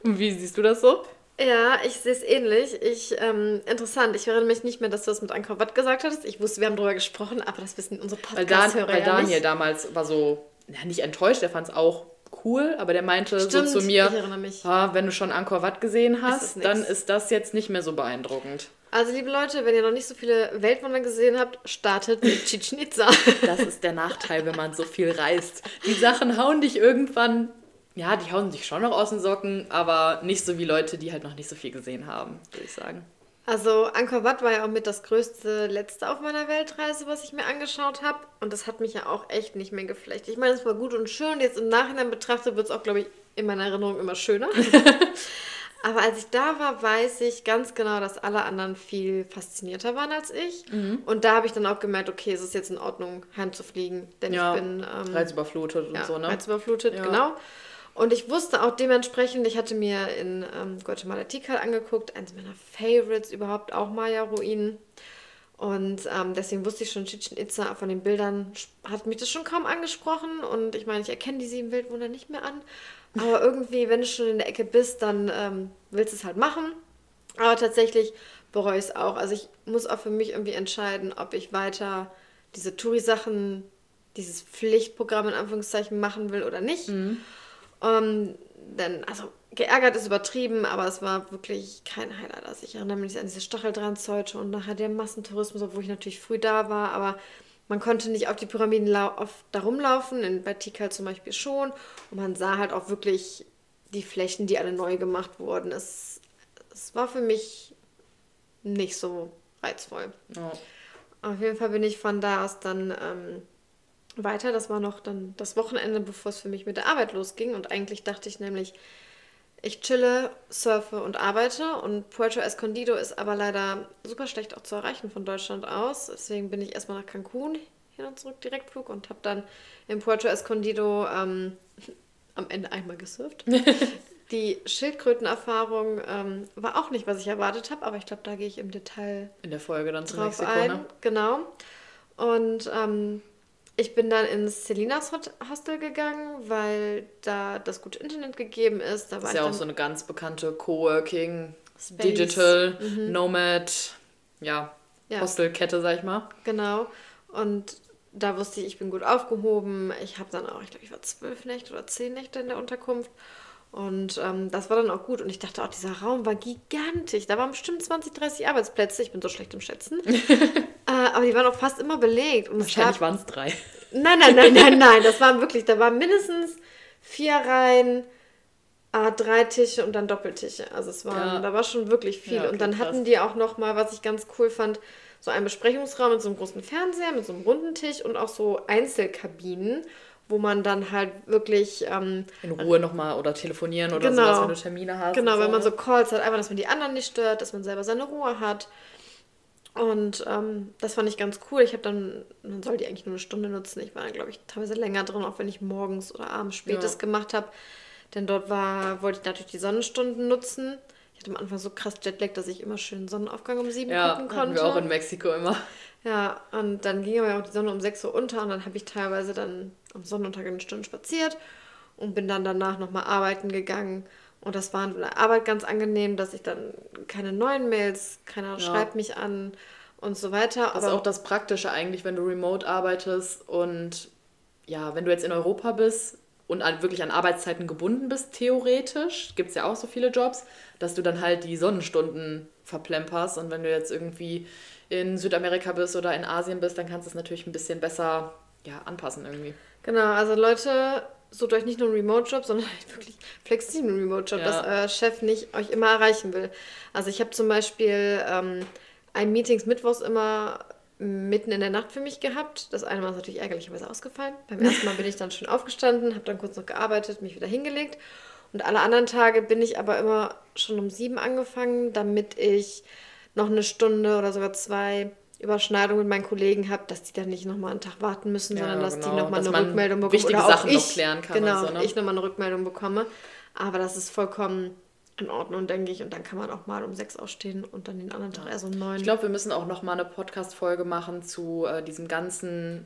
B: Wie siehst du das so?
A: Ja, ich sehe es ähnlich. Ich, ähm, interessant. Ich erinnere mich nicht mehr, dass du das mit Angkor Wat gesagt hattest. Ich wusste, wir haben darüber gesprochen, aber das wissen unsere
B: Weil, Dan, weil
A: ja
B: Daniel
A: nicht.
B: damals war so, ja, nicht enttäuscht, der fand es auch cool, aber der meinte
A: Stimmt,
B: so zu mir,
A: ich erinnere mich.
B: ah, wenn du schon Angkor Wat gesehen
A: es
B: hast,
A: nix.
B: dann ist das jetzt nicht mehr so beeindruckend.
A: Also, liebe Leute, wenn ihr noch nicht so viele Weltwunder gesehen habt, startet mit Chichen Itza.
B: Das ist der Nachteil, wenn man so viel reist. Die Sachen hauen dich irgendwann, ja, die hauen dich schon noch aus den Socken, aber nicht so wie Leute, die halt noch nicht so viel gesehen haben, würde ich sagen.
A: Also, Angkor Wat war ja auch mit das größte letzte auf meiner Weltreise, was ich mir angeschaut habe. Und das hat mich ja auch echt nicht mehr geflecht. Ich meine, es war gut und schön. Jetzt im Nachhinein betrachtet wird es auch, glaube ich, in meiner Erinnerung immer schöner. Aber als ich da war, weiß ich ganz genau, dass alle anderen viel faszinierter waren als ich. Und da habe ich dann auch gemerkt, okay, es ist jetzt in Ordnung, heimzufliegen. Denn
B: Ja,
A: ich bin ähm,
B: reizüberflutet und
A: ja,
B: so, ne?
A: reizüberflutet,
B: Ja.
A: genau. Und ich wusste auch dementsprechend, ich hatte mir in ähm, Guatemala Tikal angeguckt, eins meiner Favorites überhaupt, auch Maya-Ruinen. Und ähm, deswegen wusste ich schon, Chichen Itza von den Bildern hat mich das schon kaum angesprochen. Und ich meine, ich erkenne die sieben Weltwunder nicht mehr an. Aber irgendwie, wenn du schon in der Ecke bist, dann ähm, willst du es halt machen. Aber tatsächlich bereue ich es auch. Also ich muss auch für mich irgendwie entscheiden, ob ich weiter diese Touri-Sachen, dieses Pflichtprogramm in Anführungszeichen machen will oder nicht. Ähm, denn, also geärgert ist übertrieben, aber es war wirklich kein Highlight. Also ich erinnere mich an diese Stacheldrahtzeute und nachher der Massentourismus, obwohl ich natürlich früh da war, aber man konnte nicht auf die Pyramiden auf, da rumlaufen, in, bei Tikal zum Beispiel schon. Und man sah halt auch wirklich die Flächen, die alle neu gemacht wurden. Es, es war für mich nicht so reizvoll.
B: Ja.
A: Auf jeden Fall bin ich von da aus dann ähm, weiter. Das war noch dann das Wochenende, bevor es für mich mit der Arbeit losging. Und eigentlich dachte ich nämlich, ich chille, surfe und arbeite. Und Puerto Escondido ist aber leider super schlecht auch zu erreichen von Deutschland aus. Deswegen bin ich erstmal nach Cancun hin und zurück Direktflug und habe dann in Puerto Escondido ähm, am Ende einmal gesurft. Die Schildkrötenerfahrung ähm, war auch nicht, was ich erwartet habe, aber ich glaube, da gehe ich im Detail
B: in der Folge dann drauf
A: ein. Genau. Und ähm, ich bin dann ins Selinas Hostel gegangen, weil da das gute Internet gegeben ist. Da
B: das ist ja auch so eine ganz bekannte Coworking, Space. Digital, mhm. Nomad, ja, ja, Hostelkette, sag ich mal.
A: Genau. Und da wusste ich, ich bin gut aufgehoben. Ich habe dann auch, ich glaube, ich war zwölf Nächte oder zehn Nächte in der Unterkunft. Und ähm, das war dann auch gut. Und ich dachte auch, dieser Raum war gigantisch. Da waren bestimmt 20, 30 Arbeitsplätze. Ich bin so schlecht im Schätzen. äh, aber die waren auch fast immer belegt.
B: Und Wahrscheinlich waren es drei.
A: Nein, nein, nein, nein, nein. Das waren wirklich, da waren mindestens vier Reihen, äh, drei Tische und dann Doppeltische. Also es waren, ja. da war schon wirklich viel. Ja, okay, und dann krass. hatten die auch noch mal, was ich ganz cool fand, so einen Besprechungsraum mit so einem großen Fernseher, mit so einem runden Tisch und auch so Einzelkabinen wo man dann halt wirklich ähm,
B: in Ruhe nochmal oder telefonieren oder genau, sowas, wenn du Termine hast.
A: Genau, so. wenn man so Calls hat, einfach, dass man die anderen nicht stört, dass man selber seine Ruhe hat. Und ähm, das fand ich ganz cool. Ich habe dann, man soll die eigentlich nur eine Stunde nutzen. Ich war dann, glaube ich, teilweise länger drin, auch wenn ich morgens oder abends spätes ja. gemacht habe. Denn dort war, wollte ich natürlich die Sonnenstunden nutzen. Ich hatte am Anfang so krass Jetlag, dass ich immer schön Sonnenaufgang um sieben ja, gucken konnte. Ja, wir
B: auch in Mexiko immer.
A: Ja, und dann ging aber auch die Sonne um 6 Uhr unter und dann habe ich teilweise dann am Sonnentag eine Stunde spaziert und bin dann danach nochmal arbeiten gegangen. Und das war in der Arbeit ganz angenehm, dass ich dann keine neuen Mails, keiner ja. schreibt mich an und so weiter.
B: Das ist auch das Praktische eigentlich, wenn du remote arbeitest und ja, wenn du jetzt in Europa bist und an, wirklich an Arbeitszeiten gebunden bist, theoretisch, gibt es ja auch so viele Jobs, dass du dann halt die Sonnenstunden verplemperst und wenn du jetzt irgendwie in Südamerika bist oder in Asien bist, dann kannst du es natürlich ein bisschen besser ja, anpassen irgendwie.
A: Genau, also Leute, sucht euch nicht nur einen Remote-Job, sondern halt wirklich flexiblen Remote-Job, ja. dass euer Chef nicht euch immer erreichen will. Also ich habe zum Beispiel ähm, ein Meetings mittwochs immer mitten in der Nacht für mich gehabt. Das eine Mal ist natürlich ärgerlicherweise ausgefallen. Beim ersten Mal bin ich dann schon aufgestanden, habe dann kurz noch gearbeitet, mich wieder hingelegt. Und alle anderen Tage bin ich aber immer schon um sieben angefangen, damit ich noch eine Stunde oder sogar zwei Überschneidung mit meinen Kollegen habe, dass die dann nicht nochmal einen Tag warten müssen, ja, sondern dass genau. die nochmal eine Rückmeldung bekommen. Wichtige oder auch Sachen ich, noch klären kann. Genau, so, ne? ich nochmal eine Rückmeldung bekomme. Aber das ist vollkommen in Ordnung, denke ich. Und dann kann man auch mal um sechs ausstehen und dann den anderen Tag erst um neun.
B: Ich glaube, wir müssen auch nochmal eine Podcast-Folge machen zu äh, diesem ganzen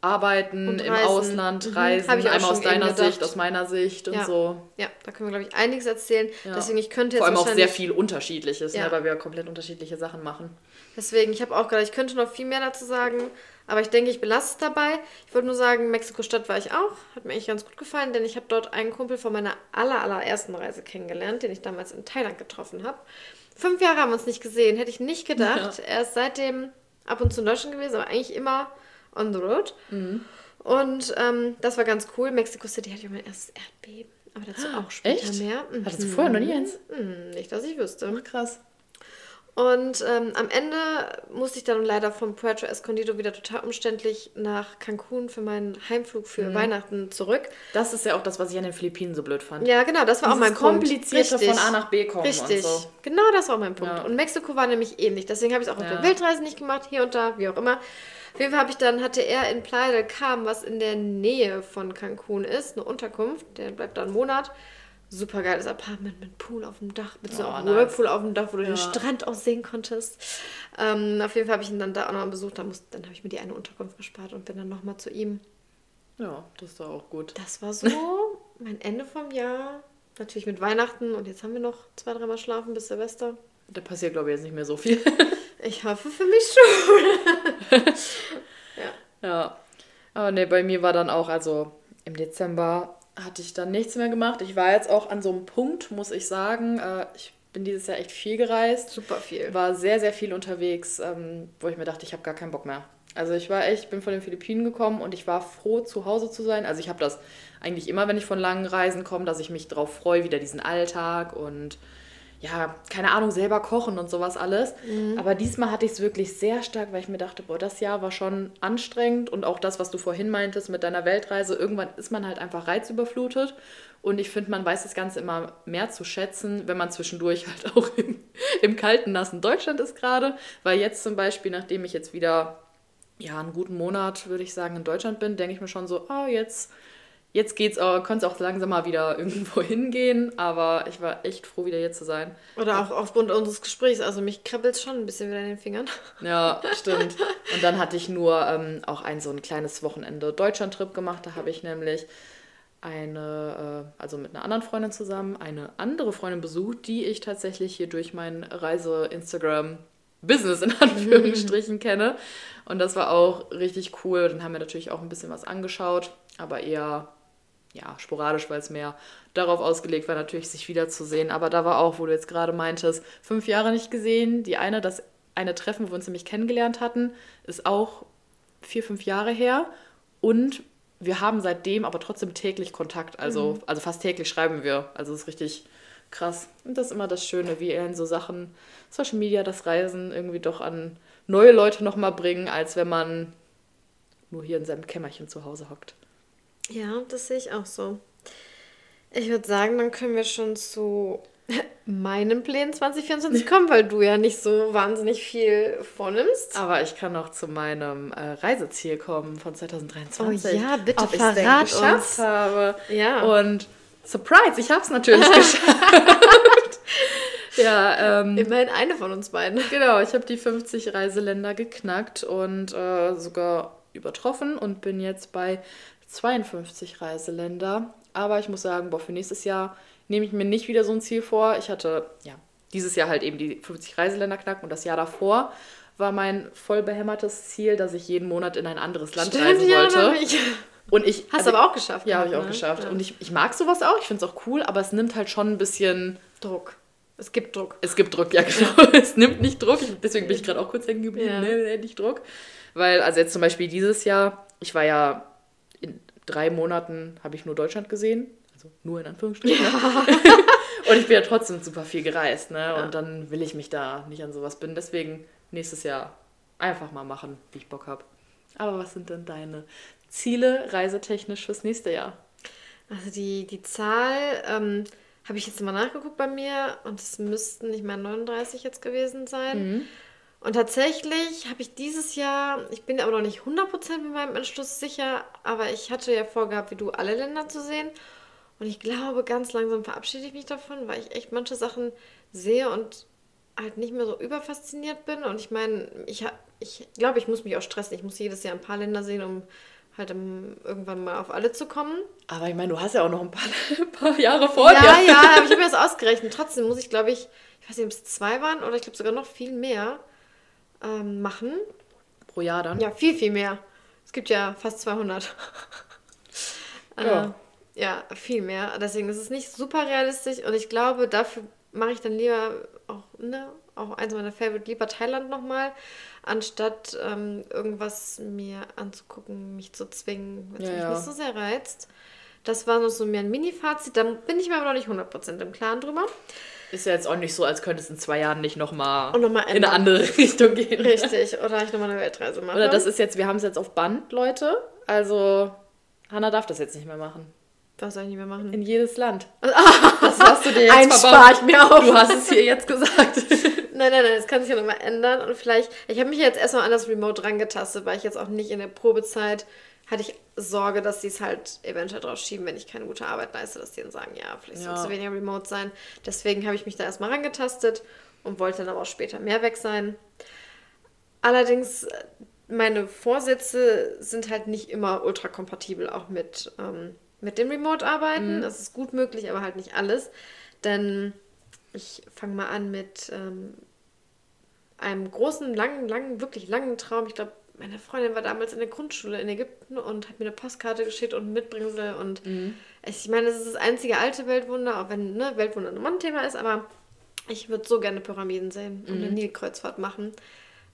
B: Arbeiten im Ausland, mhm. Reisen, einmal aus deiner Sicht, aus meiner Sicht und
A: ja.
B: so.
A: Ja, da können wir, glaube ich, einiges erzählen. Ja. Deswegen, ich könnte
B: jetzt Vor allem auch sehr viel Unterschiedliches, ne, ja. ne, weil wir komplett unterschiedliche Sachen machen.
A: Deswegen, ich habe auch gedacht, ich könnte noch viel mehr dazu sagen, aber ich denke, ich belasse es dabei. Ich wollte nur sagen, Mexiko-Stadt war ich auch. Hat mir eigentlich ganz gut gefallen, denn ich habe dort einen Kumpel von meiner aller, allerersten Reise kennengelernt, den ich damals in Thailand getroffen habe. Fünf Jahre haben wir uns nicht gesehen, hätte ich nicht gedacht. Er ist seitdem ab und zu in Deutschland gewesen, aber eigentlich immer on the road. Mhm. Und ähm, das war ganz cool. Mexico City hatte ich mein erstes Erdbeben. Aber dazu auch später Echt? mehr.
B: Mhm. Hattest du vorher noch nie eins?
A: Mhm. Nicht, dass ich wüsste.
B: Ach, krass.
A: Und ähm, am Ende musste ich dann leider von Puerto Escondido wieder total umständlich nach Cancun für meinen Heimflug für mhm. Weihnachten zurück.
B: Das ist ja auch das, was ich an den Philippinen so blöd fand.
A: Ja, genau, das war Dieses auch mein
B: komplizierte Punkt. komplizierte von A nach B kommen
A: Richtig. und so. Genau, das war auch mein Punkt. Ja. Und Mexiko war nämlich ähnlich. Deswegen habe ich es auch auf ja. der Weltreise nicht gemacht, hier und da, wie auch immer. Auf jeden Fall habe ich dann, hatte er in Playa del Carmen, was in der Nähe von Cancun ist, eine Unterkunft, der bleibt da einen Monat. Super geiles Apartment mit Pool auf dem Dach, mit so oh, einem nice. Whirlpool auf dem Dach, wo du ja. den Strand auch sehen konntest. Ähm, auf jeden Fall habe ich ihn dann da auch noch besucht. Da muss, dann habe ich mir die eine Unterkunft gespart und bin dann nochmal zu ihm.
B: Ja, das war auch gut.
A: Das war so mein Ende vom Jahr. Natürlich mit Weihnachten und jetzt haben wir noch zwei, dreimal schlafen bis Silvester.
B: Da passiert, glaube ich, jetzt nicht mehr so viel.
A: ich hoffe für mich schon.
B: ja. Ja. Aber ne, bei mir war dann auch, also im Dezember hatte ich dann nichts mehr gemacht. Ich war jetzt auch an so einem Punkt, muss ich sagen. Äh, ich bin dieses Jahr echt viel gereist.
A: Super viel.
B: War sehr, sehr viel unterwegs, ähm, wo ich mir dachte, ich habe gar keinen Bock mehr. Also ich war echt, bin von den Philippinen gekommen und ich war froh, zu Hause zu sein. Also ich habe das eigentlich immer, wenn ich von langen Reisen komme, dass ich mich darauf freue, wieder diesen Alltag und ja, keine Ahnung, selber kochen und sowas alles. Mhm. Aber diesmal hatte ich es wirklich sehr stark, weil ich mir dachte, boah, das Jahr war schon anstrengend und auch das, was du vorhin meintest mit deiner Weltreise, irgendwann ist man halt einfach reizüberflutet. Und ich finde, man weiß das Ganze immer mehr zu schätzen, wenn man zwischendurch halt auch im, im kalten, nassen Deutschland ist gerade. Weil jetzt zum Beispiel, nachdem ich jetzt wieder ja, einen guten Monat, würde ich sagen, in Deutschland bin, denke ich mir schon so, oh, jetzt Jetzt geht's, äh, könnte es auch langsam mal wieder irgendwo hingehen, aber ich war echt froh, wieder hier zu sein.
A: Oder auch aufgrund unseres Gesprächs. Also mich kribbelt es schon ein bisschen wieder in den Fingern.
B: Ja, stimmt. Und dann hatte ich nur ähm, auch ein so ein kleines Wochenende Deutschland-Trip gemacht. Da habe ich nämlich eine, äh, also mit einer anderen Freundin zusammen, eine andere Freundin besucht, die ich tatsächlich hier durch mein Reise-Instagram-Business in Anführungsstrichen kenne. Und das war auch richtig cool. Dann haben wir natürlich auch ein bisschen was angeschaut, aber eher ja, sporadisch, weil es mehr darauf ausgelegt war, natürlich sich wiederzusehen. Aber da war auch, wo du jetzt gerade meintest, fünf Jahre nicht gesehen. Die eine, das eine Treffen, wo wir uns nämlich kennengelernt hatten, ist auch vier, fünf Jahre her. Und wir haben seitdem aber trotzdem täglich Kontakt. Also, mhm. also fast täglich schreiben wir. Also es ist richtig krass. Und das ist immer das Schöne, wie in so Sachen, Social Media, das Reisen irgendwie doch an neue Leute nochmal bringen, als wenn man nur hier in seinem Kämmerchen zu Hause hockt.
A: Ja, das sehe ich auch so. Ich würde sagen, dann können wir schon zu meinen Plänen 2024 kommen, weil du ja nicht so wahnsinnig viel vornimmst.
B: Aber ich kann noch zu meinem äh, Reiseziel kommen von 2023. Oh ja, bitte ob verrat ich es geschafft habe. Ja. Und Surprise, ich habe es natürlich geschafft.
A: ja, ähm, immerhin eine von uns beiden.
B: Genau, ich habe die 50 Reiseländer geknackt und äh, sogar übertroffen und bin jetzt bei 52 Reiseländer. Aber ich muss sagen, boah, für nächstes Jahr nehme ich mir nicht wieder so ein Ziel vor. Ich hatte ja dieses Jahr halt eben die 50 Reiseländer knacken und das Jahr davor war mein voll behämmertes Ziel, dass ich jeden Monat in ein anderes Land Stimmt, reisen wollte. Ja, und ich,
A: Hast also, du aber auch geschafft.
B: Ja, habe ich auch ne? geschafft. Ja. Und ich, ich mag sowas auch, ich finde es auch cool, aber es nimmt halt schon ein bisschen
A: Druck. Es gibt Druck.
B: Es gibt Druck, ja genau. es nimmt nicht Druck. deswegen bin ich gerade auch kurz hängen geblieben. Ja. Nee, nicht Druck. Weil, also jetzt zum Beispiel dieses Jahr, ich war ja drei Monaten habe ich nur Deutschland gesehen. Also nur in Anführungsstrichen. Ja. und ich bin ja trotzdem super viel gereist, ne? Ja. Und dann will ich mich da nicht an sowas binden. Deswegen nächstes Jahr einfach mal machen, wie ich Bock habe. Aber was sind denn deine Ziele reisetechnisch fürs nächste Jahr?
A: Also die, die Zahl ähm, habe ich jetzt mal nachgeguckt bei mir und es müssten nicht mehr 39 jetzt gewesen sein. Mhm. Und tatsächlich habe ich dieses Jahr, ich bin aber noch nicht 100% mit meinem Entschluss sicher, aber ich hatte ja vorgehabt, wie du alle Länder zu sehen. Und ich glaube, ganz langsam verabschiede ich mich davon, weil ich echt manche Sachen sehe und halt nicht mehr so überfasziniert bin. Und ich meine, ich, ich glaube, ich muss mich auch stressen. Ich muss jedes Jahr ein paar Länder sehen, um halt irgendwann mal auf alle zu kommen.
B: Aber ich meine, du hast ja auch noch ein paar, ein paar Jahre vor ja, dir.
A: Ja, ja, aber ich habe mir das ausgerechnet. Trotzdem muss ich, glaube ich, ich weiß nicht, ob es zwei waren oder ich glaube sogar noch viel mehr ähm, machen.
B: Pro Jahr dann?
A: Ja, viel, viel mehr. Es gibt ja fast 200. ja. Äh, ja, viel mehr. Deswegen ist es nicht super realistisch und ich glaube, dafür mache ich dann lieber auch, ne, auch eins meiner Favorite, lieber Thailand nochmal, anstatt ähm, irgendwas mir anzugucken, mich zu zwingen, es ja, mich ja. nicht so sehr reizt. Das war noch so mehr ein Mini-Fazit, da bin ich mir aber noch nicht 100% im Klaren drüber.
B: Ist ja jetzt auch nicht so, als könnte es in zwei Jahren nicht nochmal noch in eine andere Richtung gehen.
A: Richtig, oder ich nochmal eine Weltreise mache.
B: Oder das ist jetzt, wir haben es jetzt auf Band, Leute. Also, Hanna darf das jetzt nicht mehr machen.
A: Was soll ich nicht mehr machen?
B: In jedes Land. Das hast du dir jetzt Eins spare ich mir auf. Du hast es hier jetzt gesagt.
A: nein, nein, nein, das kann sich ja nochmal ändern. Und vielleicht, ich habe mich jetzt erstmal an das Remote rangetastet, weil ich jetzt auch nicht in der Probezeit hatte ich Sorge, dass sie es halt eventuell drauf schieben, wenn ich keine gute Arbeit leiste, dass die dann sagen, ja, vielleicht ja. sollst du weniger remote sein. Deswegen habe ich mich da erstmal rangetastet und wollte dann aber auch später mehr weg sein. Allerdings, meine Vorsätze sind halt nicht immer ultra kompatibel, auch mit, ähm, mit dem Remote-Arbeiten. Mhm. Das ist gut möglich, aber halt nicht alles. Denn ich fange mal an mit ähm, einem großen, langen, langen, wirklich langen Traum. Ich glaube, meine Freundin war damals in der Grundschule in Ägypten und hat mir eine Postkarte geschickt und Mitbringsel. Und mhm. ich meine, das ist das einzige alte Weltwunder, auch wenn ne, Weltwunder ein Mann-Thema ist, aber ich würde so gerne Pyramiden sehen und mhm. eine Nilkreuzfahrt machen.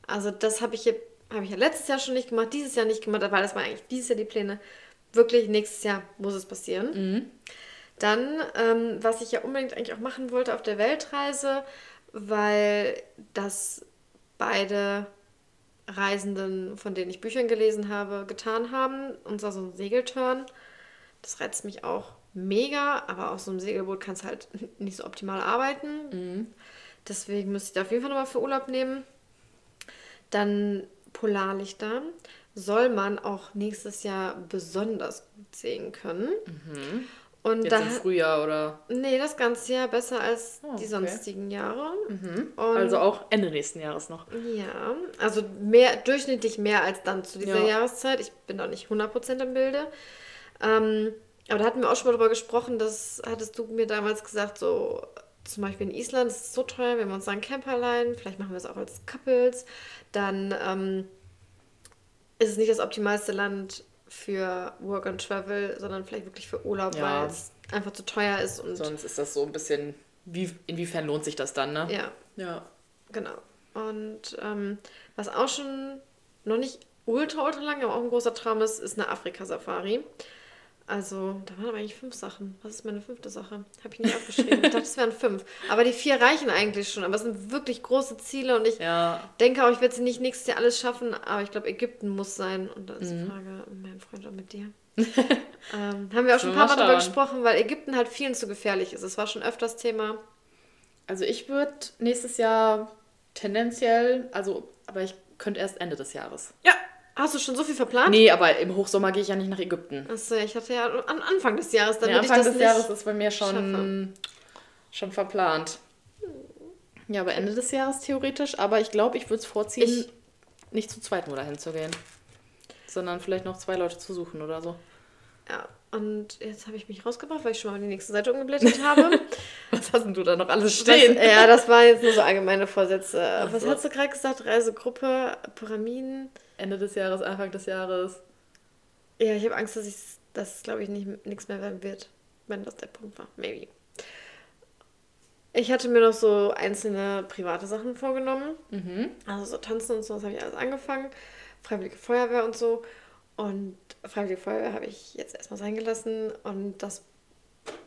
A: Also das habe ich, hab ich ja letztes Jahr schon nicht gemacht, dieses Jahr nicht gemacht, weil das war eigentlich dieses Jahr die Pläne. Wirklich, nächstes Jahr muss es passieren. Mhm. Dann, ähm, was ich ja unbedingt eigentlich auch machen wollte auf der Weltreise, weil das beide Reisenden, von denen ich Büchern gelesen habe, getan haben. Und zwar so ein Segelturn. Das reizt mich auch mega, aber auf so einem Segelboot kannst du halt nicht so optimal arbeiten. Deswegen müsste ich da auf jeden Fall nochmal für Urlaub nehmen. Dann Polarlichter soll man auch nächstes Jahr besonders gut sehen können. Und
B: Jetzt
A: da
B: im Frühjahr oder.
A: nee, das ganze Jahr besser als
B: Oh,
A: die
B: okay.
A: sonstigen Jahre. Und
B: Also auch Ende nächsten Jahres noch.
A: ja, also mehr durchschnittlich mehr als dann zu dieser
B: Ja.
A: Jahreszeit. Ich bin auch nicht 100% im Bilde. Ähm, aber da hatten wir auch schon mal drüber gesprochen, das hattest du mir damals gesagt, so zum Beispiel in Island ist es so teuer, wenn wir uns sagen Camper leihen, vielleicht machen wir es auch als Couples, dann ähm, ist es nicht das optimalste Land für Work and Travel, sondern vielleicht wirklich für Urlaub,
B: Ja.
A: weil es einfach zu teuer ist und
B: Sonst ist das so ein bisschen. Wie, inwiefern lohnt sich das dann, ne?
A: ja,
B: Ja.
A: Genau. Und ähm, was auch schon noch nicht ultra, ultra lang, aber auch ein großer Traum ist, ist eine Afrika-Safari. Also, da waren aber eigentlich fünf Sachen. Was ist meine fünfte Sache? Habe ich nicht aufgeschrieben. ich dachte, es wären fünf. Aber die vier reichen eigentlich schon. Aber es sind wirklich große Ziele und ich
B: Ja.
A: denke auch, ich werde sie nicht nächstes Jahr alles schaffen. Aber ich glaube, Ägypten muss sein. Und dann ist
B: Mhm.
A: die Frage, mein Freund und mit dir. ähm, haben wir auch schon ein paar Mal drüber
B: schauen.
A: gesprochen, weil Ägypten halt vielen zu gefährlich ist. Es war schon öfters Thema.
B: Also ich würde nächstes Jahr tendenziell, also, aber ich könnte erst Ende des Jahres.
A: Ja. Hast du schon so viel verplant?
B: Nee, aber im Hochsommer gehe ich ja nicht nach Ägypten.
A: Achso, ich hatte ja am Anfang des Jahres, dann
B: Nee, Anfang des Jahres ist bei mir schon, schon verplant. Ja, aber Ende des Jahres theoretisch, aber ich glaube, ich würde es vorziehen,
A: Ich-
B: nicht zu zweit nur dahin zu gehen. Sondern vielleicht noch zwei Leute zu suchen oder so.
A: Ja, und jetzt habe ich mich rausgebracht, weil ich schon mal die nächste Seite umgeblättert habe.
B: Was hast denn du da noch alles
A: Was,
B: stehen?
A: ja, das waren jetzt nur so allgemeine Vorsätze.
B: Ach
A: Was
B: so.
A: hast du gerade gesagt? Reisegruppe, Pyramiden.
B: Ende des Jahres, Anfang des Jahres.
A: Ja, ich habe Angst, dass ich dass es, glaube ich, nicht nichts mehr werden wird, wenn das der Punkt war. Maybe. Ich hatte mir noch so einzelne private Sachen vorgenommen.
B: Mhm.
A: Also so tanzen und so, das habe ich alles angefangen. Freiwillige Feuerwehr und so. Und Freiwillige Feuerwehr habe ich jetzt erstmal sein gelassen. Und das,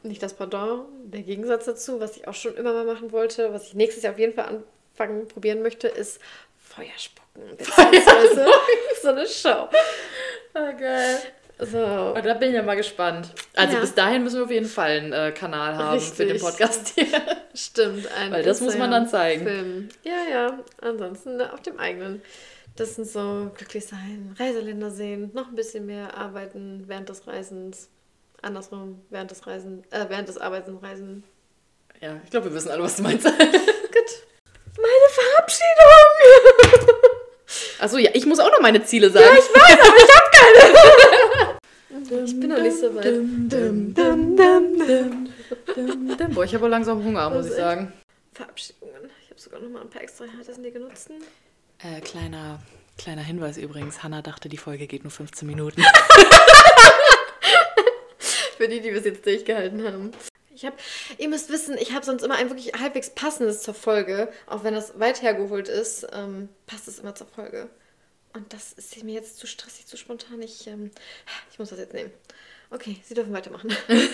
A: nicht das Pardon, der Gegensatz dazu, was ich auch schon immer mal machen wollte, was ich nächstes Jahr auf jeden Fall anfangen, probieren möchte, ist Feuer spucken. Beziehungsweise so eine Show.
B: Ah, geil.
A: So.
B: Und da bin ich ja mal gespannt. Also
A: Ja.
B: bis dahin müssen wir auf jeden Fall einen äh, Kanal haben für den
A: Richtig.
B: Podcast hier.
A: Stimmt, ein
B: Weil das muss man dann zeigen.
A: Film. Ja, ja. Ansonsten ne, auf dem eigenen. Das sind so glücklich sein, Reiseländer sehen, noch ein bisschen mehr arbeiten während des Reisens. Andersrum, während des Reisen, äh, während des Arbeitens reisen.
B: Ja, ich glaube, wir wissen alle, was du meinst.
A: Gut. Meine Verabschiedung!
B: Achso, ja, ich muss auch noch meine Ziele sagen.
A: Ich bin noch nicht so weit.
B: Boah, ich habe aber langsam Hunger, muss ich sagen.
A: Verabschiedungen. Ich habe sogar noch mal ein paar extra Härtes die genutzten.
B: Äh, kleiner, kleiner Hinweis übrigens. Hanna dachte, die Folge geht nur 15 Minuten.
A: Für die, die bis jetzt durchgehalten haben. Ich habe, ihr müsst wissen, ich habe sonst immer ein wirklich halbwegs passendes zur Folge. Auch wenn das weit hergeholt ist, ähm, passt es immer zur Folge. Und das ist mir jetzt zu stressig, zu spontan. Ich, ähm, ich muss das jetzt nehmen. Okay, Sie dürfen weitermachen.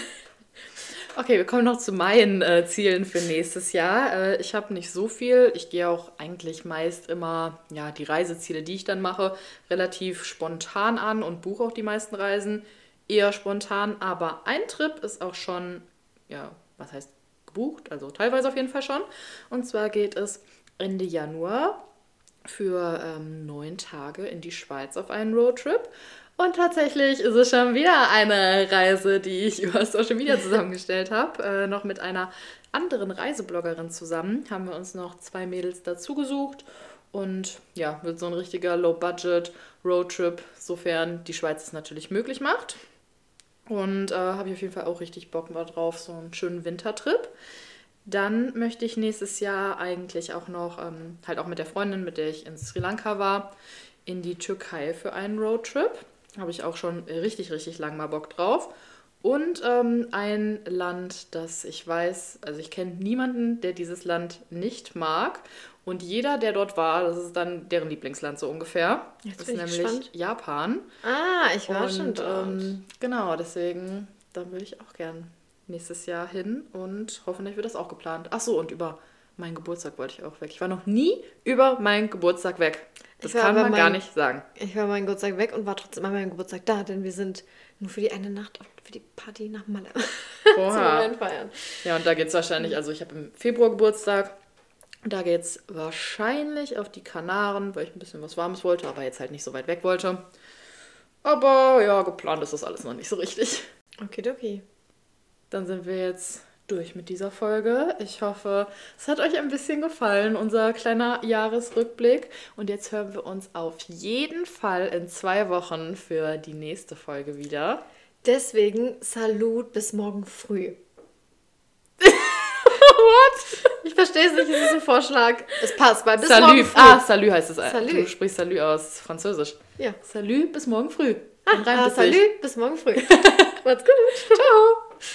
B: Okay, wir kommen noch zu meinen äh, Zielen für nächstes Jahr. Äh, ich habe nicht so viel. Ich gehe auch eigentlich meist immer ja, die Reiseziele, die ich dann mache, relativ spontan an und buche auch die meisten Reisen eher spontan. Aber ein Trip ist auch schon, ja, was heißt gebucht? Also teilweise auf jeden Fall schon. Und zwar geht es Ende Januar für ähm, neun Tage in die Schweiz auf einen Roadtrip. Und tatsächlich ist es schon wieder eine Reise, die ich über Social Media zusammengestellt habe. Äh, noch mit einer anderen Reisebloggerin zusammen haben wir uns noch zwei Mädels dazu gesucht. Und ja, wird so ein richtiger Low-Budget-Roadtrip, sofern die Schweiz es natürlich möglich macht. Und äh, habe ich auf jeden Fall auch richtig Bock mal drauf, so einen schönen Wintertrip. Dann möchte ich nächstes Jahr eigentlich auch noch, ähm, halt auch mit der Freundin, mit der ich in Sri Lanka war, in die Türkei für einen Roadtrip. Habe ich auch schon richtig, richtig lang mal Bock drauf. Und ähm, ein Land, das ich weiß, also ich kenne niemanden, der dieses Land nicht mag. Und jeder, der dort war, das ist dann deren Lieblingsland so ungefähr.
A: Jetzt
B: ist
A: bin ich
B: nämlich
A: gespannt.
B: Japan.
A: Ah, ich war schon
B: Und
A: dort.
B: ähm, genau, deswegen, da würde ich auch gern nächstes Jahr hin und hoffentlich wird das auch geplant. Ach so, und über meinen Geburtstag wollte ich auch weg. Ich war noch nie über meinen Geburtstag weg. Das kann man
A: mein-
B: gar nicht sagen.
A: Ich war meinen Geburtstag weg und war trotzdem an meinem Geburtstag da, denn wir sind nur für die eine Nacht und für die Party nach Malle zu
B: Oha.
A: Moment feiern.
B: Ja, und da geht es wahrscheinlich, also ich habe im Februar Geburtstag. Da geht es wahrscheinlich auf die Kanaren, weil ich ein bisschen was Warmes wollte, aber jetzt halt nicht so weit weg wollte. Aber ja, geplant ist das alles noch nicht so richtig.
A: Okidoki.
B: Dann sind wir jetzt durch mit dieser Folge. Ich hoffe, es hat euch ein bisschen gefallen, unser kleiner Jahresrückblick. Und jetzt hören wir uns auf jeden Fall in zwei Wochen für die nächste Folge wieder.
A: Deswegen Salut bis morgen früh. What? Ich verstehe es nicht, es ist ein Vorschlag. Es passt, weil bis morgen
B: Salut.
A: früh.
B: Ah, Salut heißt es.
A: Salut.
B: Du sprichst Salut aus Französisch.
A: Ja.
B: Salut, bis morgen früh.
A: Ah,
B: sich.
A: salut, bis morgen früh. Macht's gut.
B: Ciao.